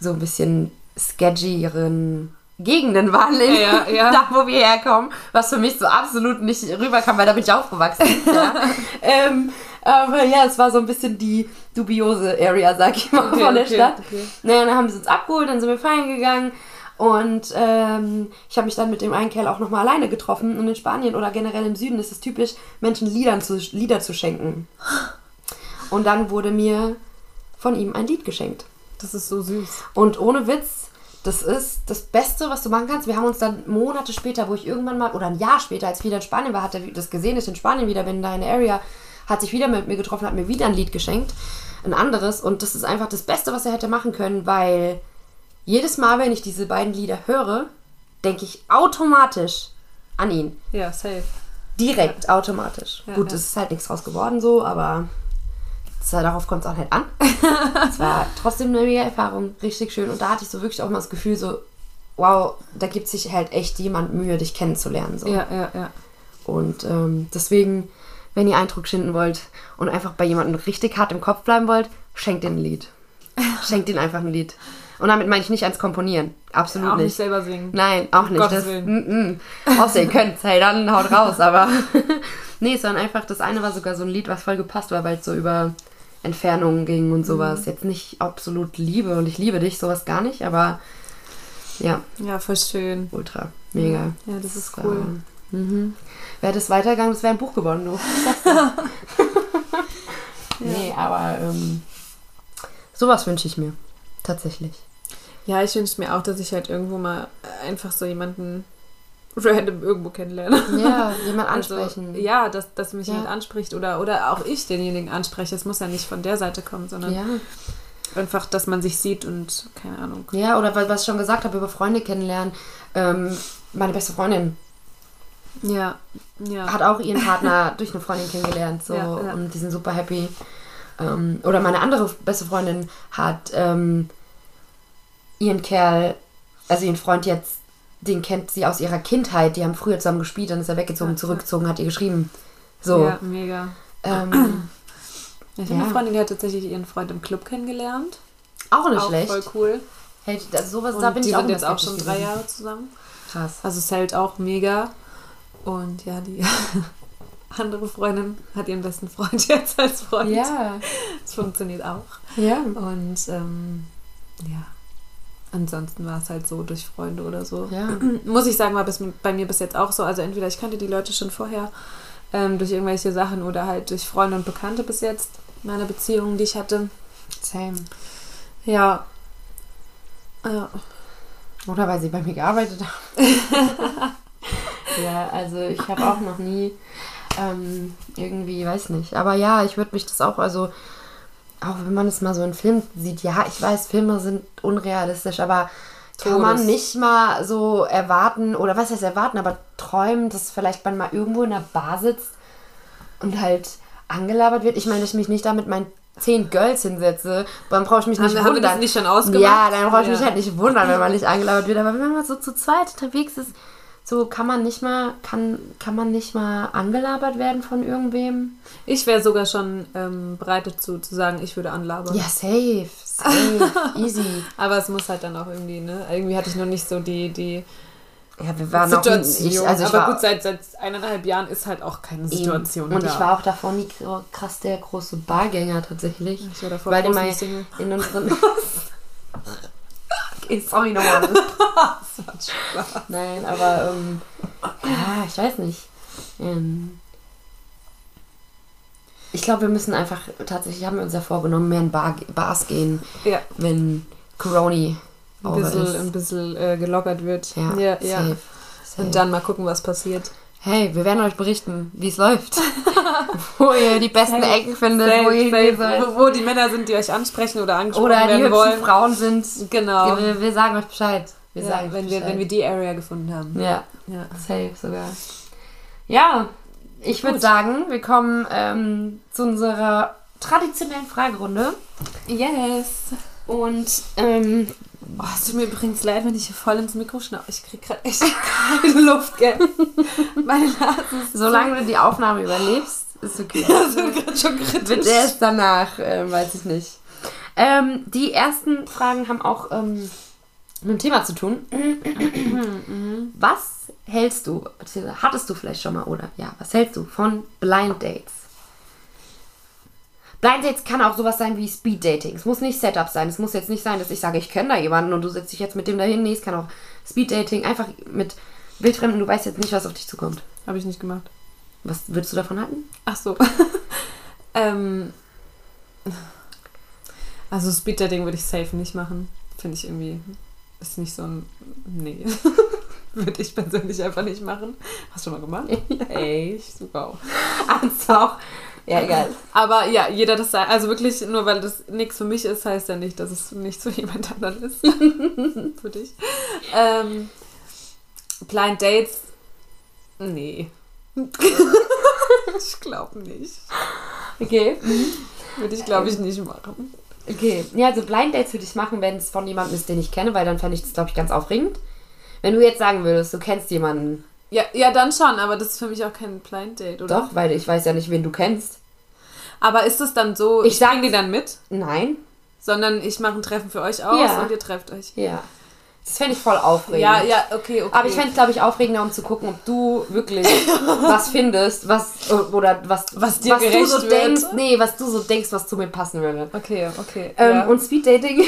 so ein bisschen sketchieren Gegenden waren, in, Ja, ja. da wo wir herkommen, was für mich so absolut nicht rüberkam, weil da bin ich aufgewachsen. ja. ähm, aber ja, es war so ein bisschen die dubiose Area, sag ich mal, Okay, von der okay, Stadt. okay. Naja, dann haben sie uns abgeholt, dann sind wir feiern gegangen und ähm, ich habe mich dann mit dem einen Kerl auch nochmal alleine getroffen und in Spanien oder generell im Süden ist es typisch, Menschen Liedern zu, Lieder zu schenken. Und dann wurde mir von ihm ein Lied geschenkt. Das ist so süß. Und ohne Witz, das ist das Beste, was du machen kannst. Wir haben uns dann Monate später, wo ich irgendwann mal, oder ein Jahr später, als ich wieder in Spanien war, hat er das gesehen, dass ich in Spanien wieder bin, da in der Area, hat sich wieder mit mir getroffen, hat mir wieder ein Lied geschenkt. Ein anderes. Und das ist einfach das Beste, was er hätte machen können, weil jedes Mal, wenn ich diese beiden Lieder höre, denke ich automatisch an ihn. Ja, safe. Direkt, automatisch. Ja, Gut, ja. es ist halt nichts draus geworden so, aber darauf kommt es auch nicht an. es war trotzdem eine mega Erfahrung, richtig schön. Und da hatte ich so wirklich auch mal das Gefühl, so, wow, da gibt sich halt echt jemand Mühe, dich kennenzulernen. So. Ja, ja, ja. Und ähm, deswegen, wenn ihr Eindruck schinden wollt und einfach bei jemandem richtig hart im Kopf bleiben wollt, schenkt den ein Lied. Schenkt den einfach ein Lied. Und damit meine ich nicht ans Komponieren. Absolut Auch nicht nicht. selber singen. Nein, auch nicht. Gottes Das, Willen. mm, mm. Außer ihr könnt hey, dann haut raus, aber. nee, es war einfach, das eine war sogar so ein Lied, was voll gepasst war, weil es so über Entfernungen ging und sowas. Mhm. Jetzt nicht absolut Liebe und ich liebe dich, sowas gar nicht, aber ja, Ja, voll schön. ultra. Mega. Ja, das ist So. cool. Mhm. Wäre das weitergegangen, das wäre ein Buch geworden, du. Nee, aber ähm, sowas wünsche ich mir. Tatsächlich. Ja, ich wünsche mir auch, dass ich halt irgendwo mal einfach so jemanden random irgendwo kennenlerne. Ja, jemand Also, ansprechen. ja, dass, dass mich Ja. jemand anspricht oder, oder auch ich denjenigen anspreche. Es muss ja nicht von der Seite kommen, sondern ja. einfach, dass man sich sieht und keine Ahnung. Ja, oder was ich schon gesagt habe, über Freunde kennenlernen. Ähm, meine beste Freundin Ja, ja. hat auch ihren Partner durch eine Freundin kennengelernt. So, ja. Und die sind super happy. Ähm, oder meine andere beste Freundin hat ähm, ihren Kerl, also ihren Freund jetzt, den kennt sie aus ihrer Kindheit. Die haben früher zusammen gespielt, dann ist er weggezogen, Ja, zurückgezogen, hat ihr geschrieben. So. Ja, mega. Ähm, Ich habe Ja. eine Freundin, die hat tatsächlich ihren Freund im Club kennengelernt. auch nicht auch schlecht. voll cool. Hey, das, sowas, Und da bin die ich auch sind jetzt auch schon drei. Jahre zusammen. Krass. Also es hält auch mega. Und ja, die andere Freundin hat ihren besten Freund jetzt als Freund. Ja, Das funktioniert auch. ja. Und ähm, ja, ansonsten war es halt so durch Freunde oder so. Ja. Muss ich sagen, war bis, bei mir bis jetzt auch so. Also entweder ich kannte die Leute schon vorher ähm, durch irgendwelche Sachen oder halt durch Freunde und Bekannte bis jetzt. Meine Beziehungen, die ich hatte. Same. Ja. Ja. Oder weil sie bei mir gearbeitet haben. ja, also ich habe auch noch nie ähm, irgendwie, weiß nicht. Aber ja, ich würde mich das auch, also auch wenn man es mal so in Filmen sieht, ja, ich weiß, Filme sind unrealistisch, aber kann man Todes. nicht mal so erwarten, oder was heißt erwarten, aber träumen, dass vielleicht man mal irgendwo in einer Bar sitzt und halt angelabert wird. Ich meine, dass ich mich nicht da mit meinen zehn Girls hinsetze, dann brauche ich mich nicht Haben, haben wir wundern. das nicht schon ausgemacht? Ja, dann brauche ich mich Ja. halt nicht wundern, wenn man nicht angelabert wird. Aber wenn man so zu zweit unterwegs ist, so kann man nicht mal, kann, kann man nicht mal angelabert werden von irgendwem. Ich wäre sogar schon ähm, bereit dazu zu sagen, ich würde anlabern. Ja, safe. Safe. Easy. Aber es muss halt dann auch irgendwie, ne? Irgendwie hatte ich noch nicht so die, die Ja, wir waren noch Situation. ich, also ich Aber war, gut, seit, seit eineinhalb Jahren ist halt auch keine Situation Und da. ich war auch davor nie krass der große Bargänger tatsächlich. Ich war davor weil immer in unseren. okay, sorry nochmal. Nein, aber ähm, ja, ich weiß nicht. Ähm, ich glaube, wir müssen einfach, tatsächlich haben wir uns ja vorgenommen, mehr in Bar, Bars gehen, Ja, wenn Corona ein bisschen, ist. ein bisschen äh, gelockert wird. Ja, ja. ja. safe. safe. Und dann mal gucken, was passiert. Hey, wir werden euch berichten, wie es läuft. wo ihr die besten Safe, Ecken findet, wo ihr Safe, safe. Wo, die Männer sind, die euch ansprechen oder angesprochen Oder die werden wollen. Frauen sind. Genau. Wir, wir sagen euch Bescheid. Wir Ja, sagen wenn, wir, Bescheid. wenn wir die Area gefunden haben. Ja, Ja. safe sogar. Ja, ich würde sagen, wir kommen ähm, zu unserer traditionellen Fragerunde. Yes. Und ähm, Oh, es tut mir übrigens leid, wenn ich hier voll ins Mikro schnau. Ich krieg gerade echt keine Luft, gell? Meine Nase ist solange du die Aufnahme überlebst, ist okay. so gerade schon kritisch. Wird erst danach, äh, weiß ich nicht. Ähm, die ersten Fragen haben auch ähm, mit dem Thema zu tun. was hältst du, beziehungsweise hattest du vielleicht schon mal, oder ja, was hältst du von Blind Dates? Blind Dates kann auch sowas sein wie Speed Dating. Es muss nicht Setup sein. Es muss jetzt nicht sein, dass ich sage, ich kenne da jemanden und du setzt dich jetzt mit dem dahin. Nee, es kann auch Speed Dating, einfach mit Wildfremden. Du weißt jetzt nicht, was auf dich zukommt. Habe ich nicht gemacht. Was würdest du davon halten? Ach so. ähm, also Speed-Dating würde ich safe nicht machen. Finde ich irgendwie, ist nicht so ein, nee. würde ich persönlich einfach nicht machen. Hast du schon mal gemacht? Echt? Wow. Abends auch. Ja, egal. Aber ja, jeder das sagt. Also wirklich, nur weil das nichts für mich ist, heißt ja nicht, dass es nicht für jemand anderen ist. für dich. Ähm, Blind Dates? Nee. ich glaube nicht. Okay. Würde ich, glaube ich, nicht machen. Okay. Ja, also Blind Dates würde ich machen, wenn es von jemandem ist, den ich kenne, weil dann fände ich das, glaube ich, ganz aufregend. Wenn du jetzt sagen würdest, du kennst jemanden. Ja, ja, dann schon, aber das ist für mich auch kein Blind Date, oder? Doch, weil ich weiß ja nicht, wen du kennst. Aber ist es dann so, Ich ich, sag- die dann mit, Nein. sondern ich mache ein Treffen für euch aus Ja. und ihr trefft euch? Ja. Das fände ich voll aufregend. Ja, ja, okay, okay. Aber ich fände es, glaube ich, aufregender, um zu gucken, ob du wirklich was findest, was oder was, Was dir was du so wird. denkst. Nee, was du so denkst, was zu mir passen würde. Okay, okay. Ähm, ja. Und Speeddating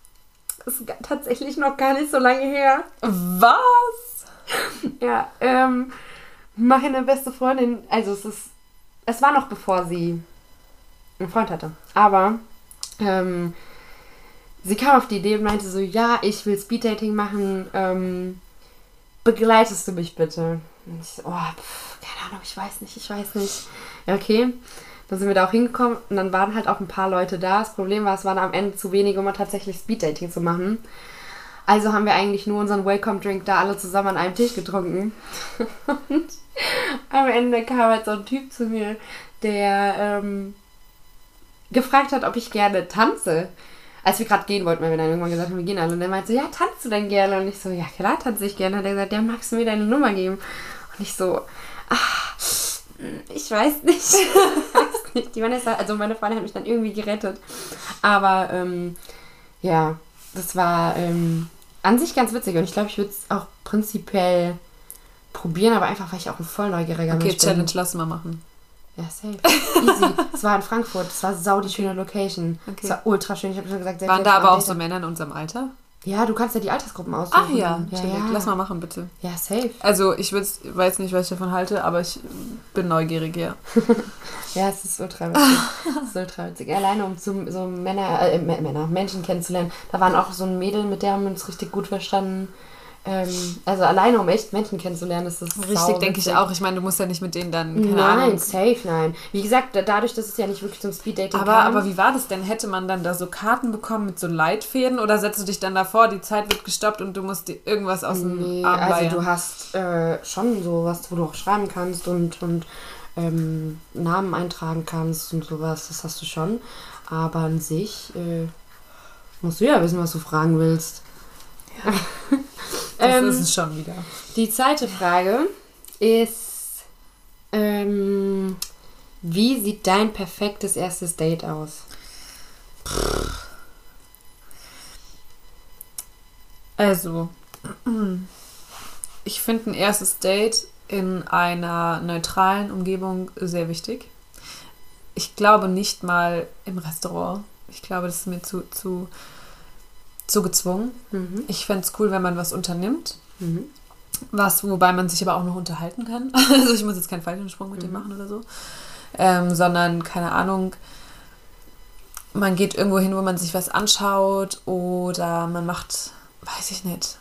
ist ga- tatsächlich noch gar nicht so lange her. was? Ja, ähm, meine beste Freundin, also es ist, es war noch bevor sie einen Freund hatte. Aber ähm, sie kam auf die Idee und meinte so, ja, ich will Speeddating machen, ähm, begleitest du mich bitte? Und ich so, oh, pff, keine Ahnung, ich weiß nicht, ich weiß nicht. Ja, okay. Dann sind wir da auch hingekommen und dann waren halt auch ein paar Leute da. Das Problem war, es waren am Ende zu wenige, um mal tatsächlich Speeddating zu machen. Also haben wir eigentlich nur unseren Welcome-Drink da alle zusammen an einem Tisch getrunken. Und am Ende kam halt so ein Typ zu mir, der ähm, gefragt hat, ob ich gerne tanze. Als wir gerade gehen wollten, weil wir dann irgendwann gesagt haben, wir gehen alle. Und der meinte so, ja, tanzt du denn gerne? Und ich so, ja, klar tanze ich gerne. Hat er gesagt, ja, magst du mir deine Nummer geben? Und ich so, ah, ich weiß nicht. ich weiß nicht. Die Vanessa, also meine Freundin hat mich dann irgendwie gerettet. Aber ähm, ja, das war ähm, an sich ganz witzig und ich glaube, ich würde es auch prinzipiell probieren, aber einfach, weil ich auch ein voll neugieriger Okay, Mensch Challenge, bin. lass mal machen. Ja, safe. Easy. Es war in Frankfurt. Es war sau die schöne Location. Okay. Es war ultra schön. Ich habe schon gesagt, sehr Waren da aber auch so Männer in unserem Alter? Ja, du kannst ja die Altersgruppen aussuchen. Ach ja, ja, ja. lass mal machen, bitte. Ja, safe. Also, ich würd's, weiß nicht, was ich davon halte, aber ich bin neugierig, ja. Ja, es ist ultra witzig. es ist ultra witzig. Alleine um zu, so Männer, äh, Männer, Menschen kennenzulernen. Da waren auch so ein Mädel, mit der haben wir uns richtig gut verstanden. Ähm, also alleine um echt Menschen kennenzulernen, ist das Richtig, denke ich auch. Ich meine, du musst ja nicht mit denen dann, keine Nein, Ahnung. safe, nein. Wie gesagt, da- dadurch, dass es ja nicht wirklich zum Speeddating Aber, kam. aber wie war das denn? Hätte man dann da so Karten bekommen mit so Leitfäden oder setzt du dich dann davor, die Zeit wird gestoppt und du musst dir irgendwas aus dem Nee, Arm also leiern? du hast äh, schon sowas, wo du auch schreiben kannst und, und ähm, Namen eintragen kannst und sowas. Das hast du schon. Aber an sich äh, musst du ja wissen, was du fragen willst. Das ähm, ist es schon wieder. die zweite Frage ist, ähm, wie sieht dein perfektes erstes Date aus? Also, ich finde ein erstes Date in einer neutralen Umgebung sehr wichtig. Ich glaube nicht mal im Restaurant. Ich glaube, das ist mir zu, zu, zu gezwungen. Mhm. Ich fände es cool, wenn man was unternimmt. Mhm. Was, wobei man sich aber auch noch unterhalten kann. Also ich muss jetzt keinen falschen Sprung mit dem machen oder so. Ähm, sondern, keine Ahnung, man geht irgendwo hin, wo man sich was anschaut oder man macht, weiß ich nicht.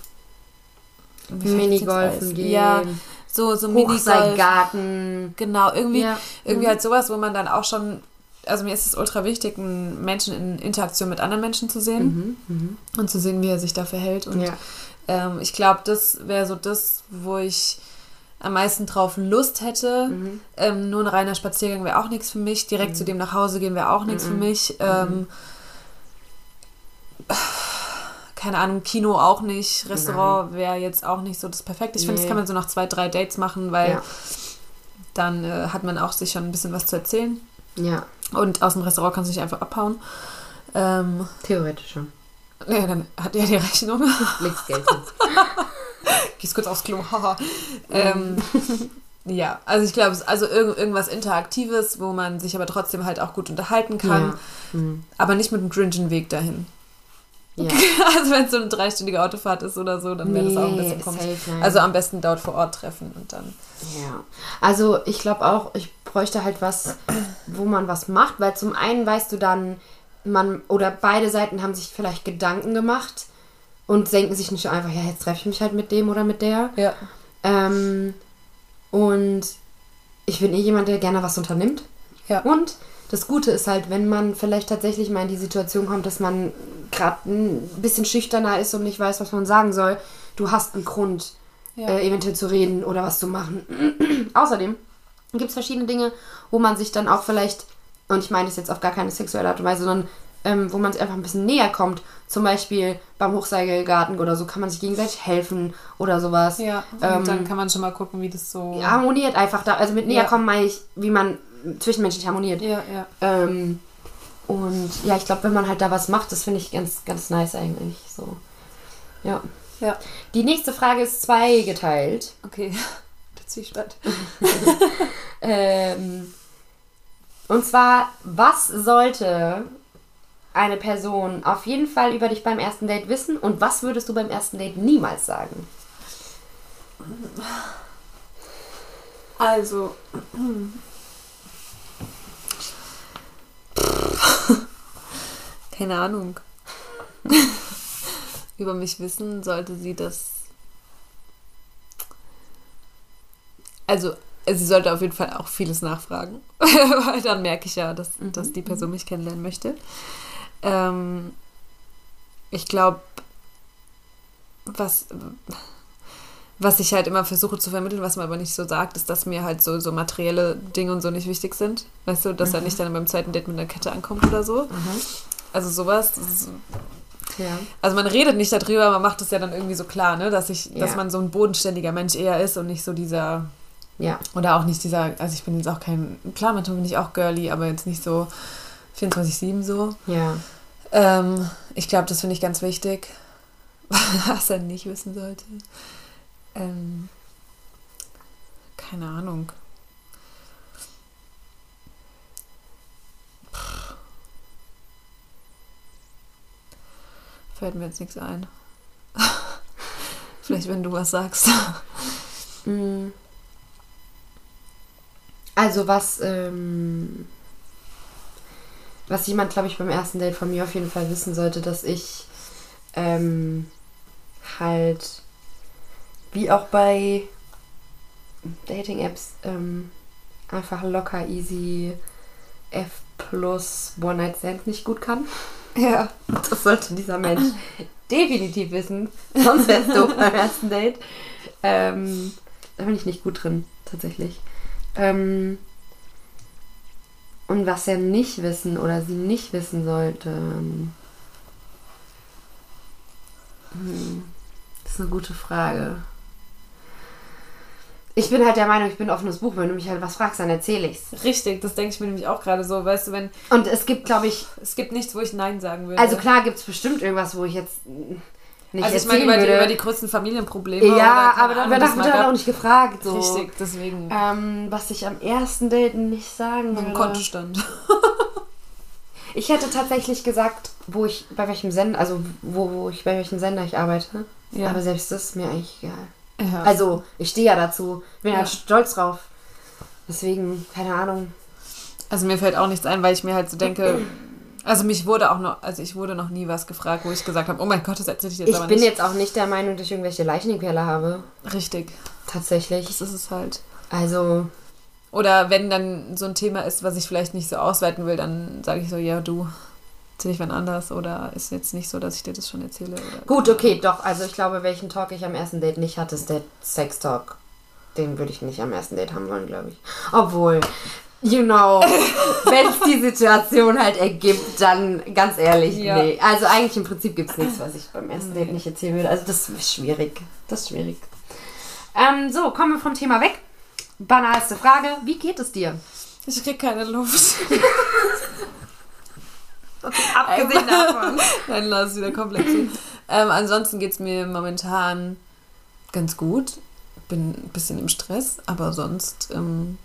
Minigolfen gehen, Ja, so, so Minigolf. Hochseilgarten. Genau, irgendwie, Ja. irgendwie Mhm. halt sowas, wo man dann auch schon, also mir ist es ultra wichtig, einen Menschen in Interaktion mit anderen Menschen zu sehen Mhm. Mhm. und zu sehen, wie er sich da verhält. Und Ja. ähm, ich glaube, das wäre so das, wo ich am meisten drauf Lust hätte. Ähm, nur ein reiner Spaziergang wäre auch nichts für mich. Direkt zu dem nach Hause gehen wäre auch nichts für mich. Ähm, keine Ahnung, Kino auch nicht. Restaurant wäre jetzt auch nicht so das Perfekte. Ich finde, das Nee. kann man so nach zwei, drei Dates machen, weil Ja. dann äh, hat man auch sich schon ein bisschen was zu erzählen. Ja, Und aus dem Restaurant kannst du nicht einfach abhauen. Ähm, theoretisch schon. ja, dann hat er die Rechnung. Legst Geld. Gehst kurz aufs Klo. haha. ähm, ja, also ich glaube, es- also irg irgendwas Interaktives, wo man sich aber trotzdem halt auch gut unterhalten kann. Ja. Mhm. Aber nicht mit einem cringen Weg dahin. Ja. Also wenn es so eine dreistündige Autofahrt ist oder so, dann wäre das auch ein bisschen Nee, komisch. safe. Also am besten dort vor Ort treffen und dann. Ja, also ich glaube auch, ich bräuchte halt was, wo man was macht, weil zum einen weißt du dann, man oder beide Seiten haben sich vielleicht Gedanken gemacht und denken sich nicht einfach, ja, jetzt treffe ich mich halt mit dem oder mit der. Ja. Ähm, und ich bin eh jemand, der gerne was unternimmt. Ja. Und das Gute ist halt, wenn man vielleicht tatsächlich mal in die Situation kommt, dass man gerade ein bisschen schüchterner ist und nicht weiß, was man sagen soll, du hast einen Grund, Ja. äh, eventuell zu reden oder was zu machen. Außerdem gibt es verschiedene Dinge, wo man sich dann auch vielleicht, und ich meine das jetzt auf gar keine sexuelle Art und Weise, sondern ähm, wo man sich einfach ein bisschen näher kommt. Zum Beispiel beim Hochseilgarten oder so kann man sich gegenseitig helfen oder sowas. Ja, und Ähm, dann kann man schon mal gucken, wie das so. harmoniert einfach da. Also mit näher Ja. kommen meine ich, wie man zwischenmenschlich harmoniert. ja, ja. Ähm, und ja, ich glaube, wenn man halt da was macht, das finde ich ganz, ganz nice eigentlich. So. Ja. Ja. Die nächste Frage ist zweigeteilt. Okay. Zwiespalt. Ähm, und zwar, was sollte eine Person auf jeden Fall über dich beim ersten Date wissen und was würdest du beim ersten Date niemals sagen? Also. Keine Ahnung. Über mich wissen sollte sie das. Also, sie sollte auf jeden Fall auch vieles nachfragen. Weil dann merke ich ja, dass, dass die Person mich kennenlernen möchte. Ähm, ich glaube, was, was ich halt immer versuche zu vermitteln, was man aber nicht so sagt, ist, dass mir halt so, so materielle Dinge und so nicht wichtig sind. Weißt du, dass er nicht dann beim zweiten Date mit einer Kette ankommt oder so. Also sowas. Ja. Also man redet nicht darüber, man macht es ja dann irgendwie so klar, ne? Dass ich, dass Ja. man so ein bodenständiger Mensch eher ist und nicht so dieser, Ja. oder auch nicht dieser, also ich bin jetzt auch kein, klar, manchmal bin ich auch girly, aber jetzt nicht so 24-7 so. Ja. Ähm, ich glaube, das finde ich ganz wichtig, was er nicht wissen sollte. Ähm, keine Ahnung. Pff. Fällt mir jetzt nichts ein. Vielleicht, wenn du was sagst. Mm. Also was, ähm, was jemand, glaube ich, beim ersten Date von mir auf jeden Fall wissen sollte, dass ich ähm, halt, wie auch bei Dating-Apps, ähm, einfach locker, easy, F plus One-Night-Stand nicht gut kann. Ja. Das sollte dieser Mensch definitiv wissen. Sonst wärst du beim ersten Date. Ähm, da bin ich nicht gut drin, tatsächlich. Ähm, und was er nicht wissen oder sie nicht wissen sollte. ähm, Hm, das ist eine gute Frage. Ich bin halt der Meinung, ich bin ein offenes Buch. Wenn du mich halt was fragst, dann erzähle ich's. Richtig, das denke ich mir nämlich auch gerade so. Weißt du, wenn Und es gibt, glaube ich, es gibt nichts, wo ich Nein sagen würde. also klar gibt es bestimmt irgendwas, wo ich jetzt nicht also ich meine über die, über die größten Familienprobleme. Ja, aber das wird halt gab. auch nicht gefragt. So. Richtig, deswegen. Ähm, was ich am ersten Date nicht sagen würde. Kontostand. Ich hätte tatsächlich gesagt, wo ich, bei welchem Sender, also wo, wo ich, bei welchem Sender ich arbeite. Ja. Aber selbst das ist mir eigentlich egal. Ja. Also, ich stehe ja dazu. Bin ja. Ja. stolz drauf. Deswegen, keine Ahnung. Also mir fällt auch nichts ein, weil ich mir halt so denke, also mich wurde auch noch, also ich wurde noch nie was gefragt, wo ich gesagt habe, oh mein Gott, das erzähle ich jetzt Ich aber bin nicht. jetzt auch nicht der Meinung, dass ich irgendwelche Leichen im Keller habe. Richtig, Tatsächlich. das ist es halt. Also, Oder wenn dann so ein Thema ist, was ich vielleicht nicht so ausweiten will, dann sage ich so, ja du, erzähl ich wann anders oder ist jetzt nicht so, dass ich dir das schon erzähle. Oder gut, okay, doch. Also, ich glaube, welchen Talk ich am ersten Date nicht hatte, ist der Sex-Talk. den würde ich nicht am ersten Date haben wollen, glaube ich. Obwohl, you know, wenn es die Situation halt ergibt, dann ganz ehrlich, Ja. nee. Also eigentlich im Prinzip gibt es nichts, was ich beim ersten Date nicht erzählen würde. Also das ist schwierig. Das ist schwierig. Ähm, so, kommen wir vom Thema weg. Banalste Frage, wie geht es dir? Ich krieg keine Luft. Abgesehen davon. Nein, lass es wieder komplett. Ähm, ansonsten geht es mir momentan ganz gut. Bin ein bisschen im Stress, aber sonst, ähm,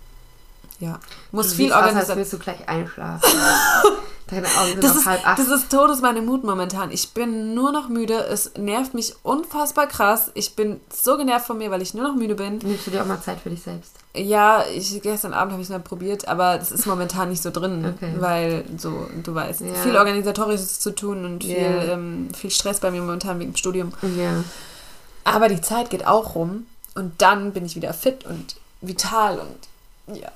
ja. Muss viel organisieren. willst du gleich einschlafen. Deine Augen sind Das ist, halb acht. das ist Todes meine Mut momentan. Ich bin nur noch müde. Es nervt mich unfassbar krass. Ich bin so genervt von mir, weil ich nur noch müde bin. Nimmst du dir auch mal Zeit für dich selbst? Ja, ich, gestern Abend habe ich es mal probiert, aber das ist momentan nicht so drin, Okay. weil so, du weißt, Ja. viel Organisatorisches zu tun und viel, ähm, viel Stress bei mir momentan wegen dem Studium. Ja. Aber die Zeit geht auch rum und dann bin ich wieder fit und vital und ja.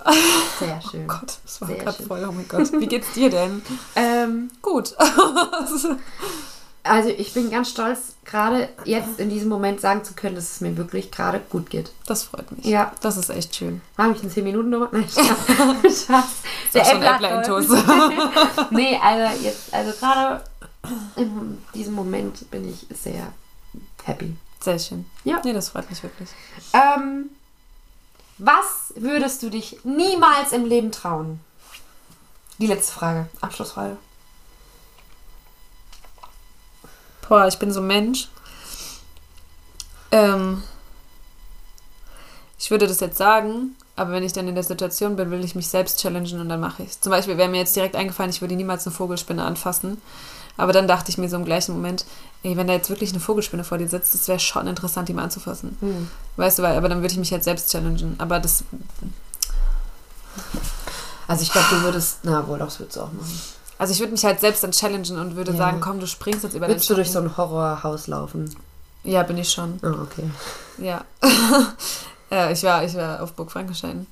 Sehr schön. Oh Gott, das war gerade voll. Oh mein Gott. Wie geht's dir denn? Ähm, Gut. also ich bin ganz stolz, gerade jetzt in diesem Moment sagen zu können, dass es mir wirklich gerade gut geht. Das freut mich. Ja. Das ist echt schön. Habe ich eine 10 Minuten Nummer? Nein. Spaß. Der geholfen. nee, also jetzt, also gerade in diesem Moment bin ich sehr happy. Sehr schön. Ja. Nee, das freut mich wirklich. Ähm, was würdest du dich niemals im Leben trauen? Die letzte Frage, Abschlussfrage. Boah, ich bin so ein Mensch. Ähm, ich würde das jetzt sagen, aber wenn ich dann in der Situation bin, will ich mich selbst challengen und dann mache ich es. Zum Beispiel wäre mir jetzt direkt eingefallen, ich würde niemals eine Vogelspinne anfassen. Aber dann dachte ich mir so im gleichen Moment, ey, wenn da jetzt wirklich eine Vogelspinne vor dir sitzt, das wäre schon interessant, die mal anzufassen. Hm. Weißt du, weil, aber dann würde ich mich jetzt selbst challengen. Aber das, Also ich glaube, du würdest, na wohl, das würdest du auch machen. also ich würde mich halt selbst dann challengen und würde Ja. sagen, komm, du springst jetzt über Würdest du den durch so ein Horrorhaus laufen? Ja, bin ich schon. Ah, okay. Ja. ja, ich war, ich war auf Burg Frankenstein.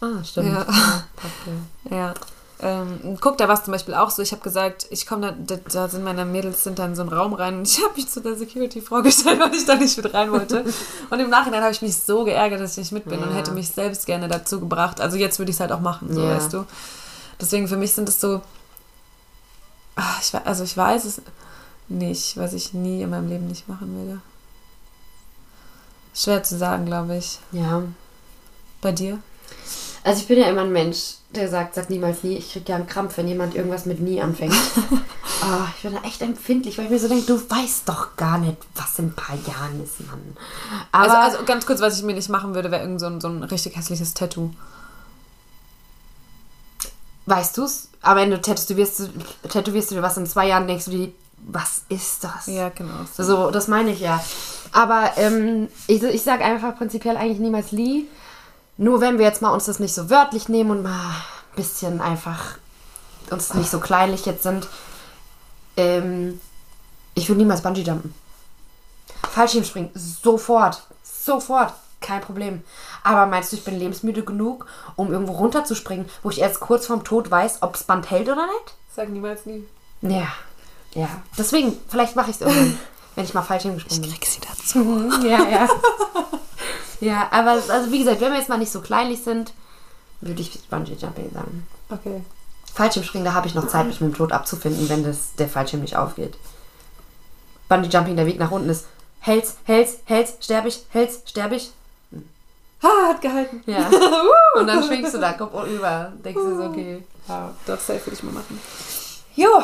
Ah, stimmt. Ja. Okay. Ja. Ähm, guck, da war es zum Beispiel auch so. Ich habe gesagt, ich komme da, da, sind meine Mädels sind dann in so einen Raum rein und ich habe mich zu der Security vorgestellt, weil ich da nicht mit rein wollte. Und im Nachhinein habe ich mich so geärgert, dass ich nicht mit bin und Ja. hätte mich selbst gerne dazu gebracht. Also jetzt würde ich es halt auch machen, so Ja. weißt du. Deswegen für mich sind es so. Ah, Ich, also ich weiß es nicht, was ich nie in meinem Leben nicht machen würde. Schwer zu sagen, glaube ich. Ja. Bei dir? Also ich bin ja immer ein Mensch, der sagt, sag niemals nie. Ich krieg ja einen Krampf, wenn jemand irgendwas mit nie anfängt. Ah, ich bin da echt empfindlich, weil ich mir so denke, du weißt doch gar nicht, was in ein paar Jahren ist, Mann. Aber also, also ganz kurz, was ich mir nicht machen würde, wäre irgend so ein, so ein richtig hässliches Tattoo. weißt du's? Aber wenn du tätowierst, du- tätowierst du dir was in zwei Jahren, denkst du dir, was ist das? Ja, genau. So. So, das meine ich ja. Aber ähm, ich, ich sage einfach prinzipiell eigentlich niemals Lee. Nur wenn wir jetzt mal uns das nicht so wörtlich nehmen und mal ein bisschen einfach uns nicht so kleinlich jetzt sind. Ähm, ich würde niemals Bungee jumpen. Fallschirmspringen, sofort. Sofort. Kein Problem. Aber meinst du, ich bin lebensmüde genug, um irgendwo runterzuspringen, wo ich erst kurz vorm Tod weiß, ob das Band hält oder nicht? Sag niemals nie. Ja. Ja. Deswegen, vielleicht mache ich es irgendwann, wenn ich mal Fallschirm gesprungen bin. Krieg sie dazu. Ja, ja. ja, aber also wie gesagt, wenn wir jetzt mal nicht so kleinlich sind, würde ich Bungee Jumping sagen. Okay. Fallschirmspringen, da habe ich noch Zeit, mich mit dem Tod abzufinden, wenn das, der Fallschirm nicht aufgeht. Bungee Jumping, der Weg nach unten ist. Hält's, hält's, hält's, sterb ich, hält's, sterb ich. Ha, hat gehalten. Ja. Und dann schwingst du da, Kopf über. Denkst du so, okay. Ja. Doch, safe würde ich mal machen. Jo,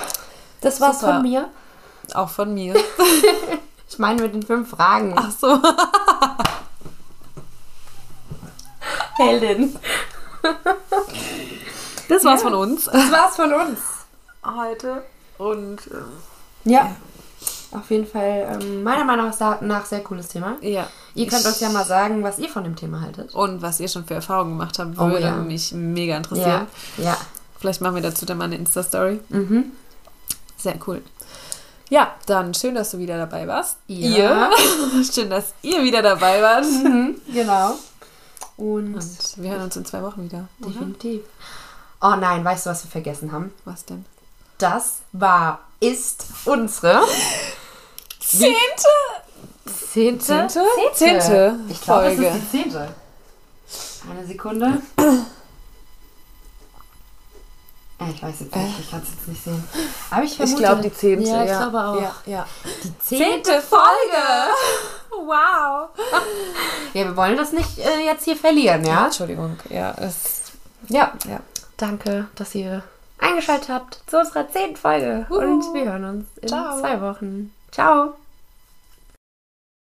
das war's Super. von mir. Auch von mir. Ich meine mit den fünf Fragen. Ach so. Heldin. Das war's von uns Das war's von uns. heute. Und ähm, Ja. Auf jeden Fall, ähm, meiner Meinung nach, sehr cooles Thema. ja. Ihr könnt Ich- uns ja mal sagen, was ihr von dem Thema haltet. Und was ihr schon für Erfahrungen gemacht habt, Oh, würde ja. mich mega interessieren. Ja. Ja. Vielleicht machen wir dazu dann mal eine Insta-Story. Mhm. Sehr cool. Ja, dann schön, dass du wieder dabei warst. Ja. Ihr. schön, dass ihr wieder dabei wart. Mhm. Genau. Und Und wir hören uns in zwei Wochen wieder. oder? definitiv. Oh nein, weißt du, was wir vergessen haben? Was denn? Das war, ist unsere Zehnte! zehnte, Zehnte? Zehnte Ich glaube, es Folge. ist die zehnte. Eine Sekunde. Äh, Ich weiß jetzt nicht, ich kann es jetzt nicht sehen. Aber ich Ich vermute... glaube, die zehnte. Ja, ich ja. glaube auch. Ja, ja. Die zehnte Folge! Wow! Ja, wir wollen das nicht äh, jetzt hier verlieren, ja? Entschuldigung. Ja, es. Ja. Ja. Danke, dass ihr eingeschaltet habt zu unserer zehnten Folge. Und wir hören uns in Ciao. zwei Wochen. Ciao.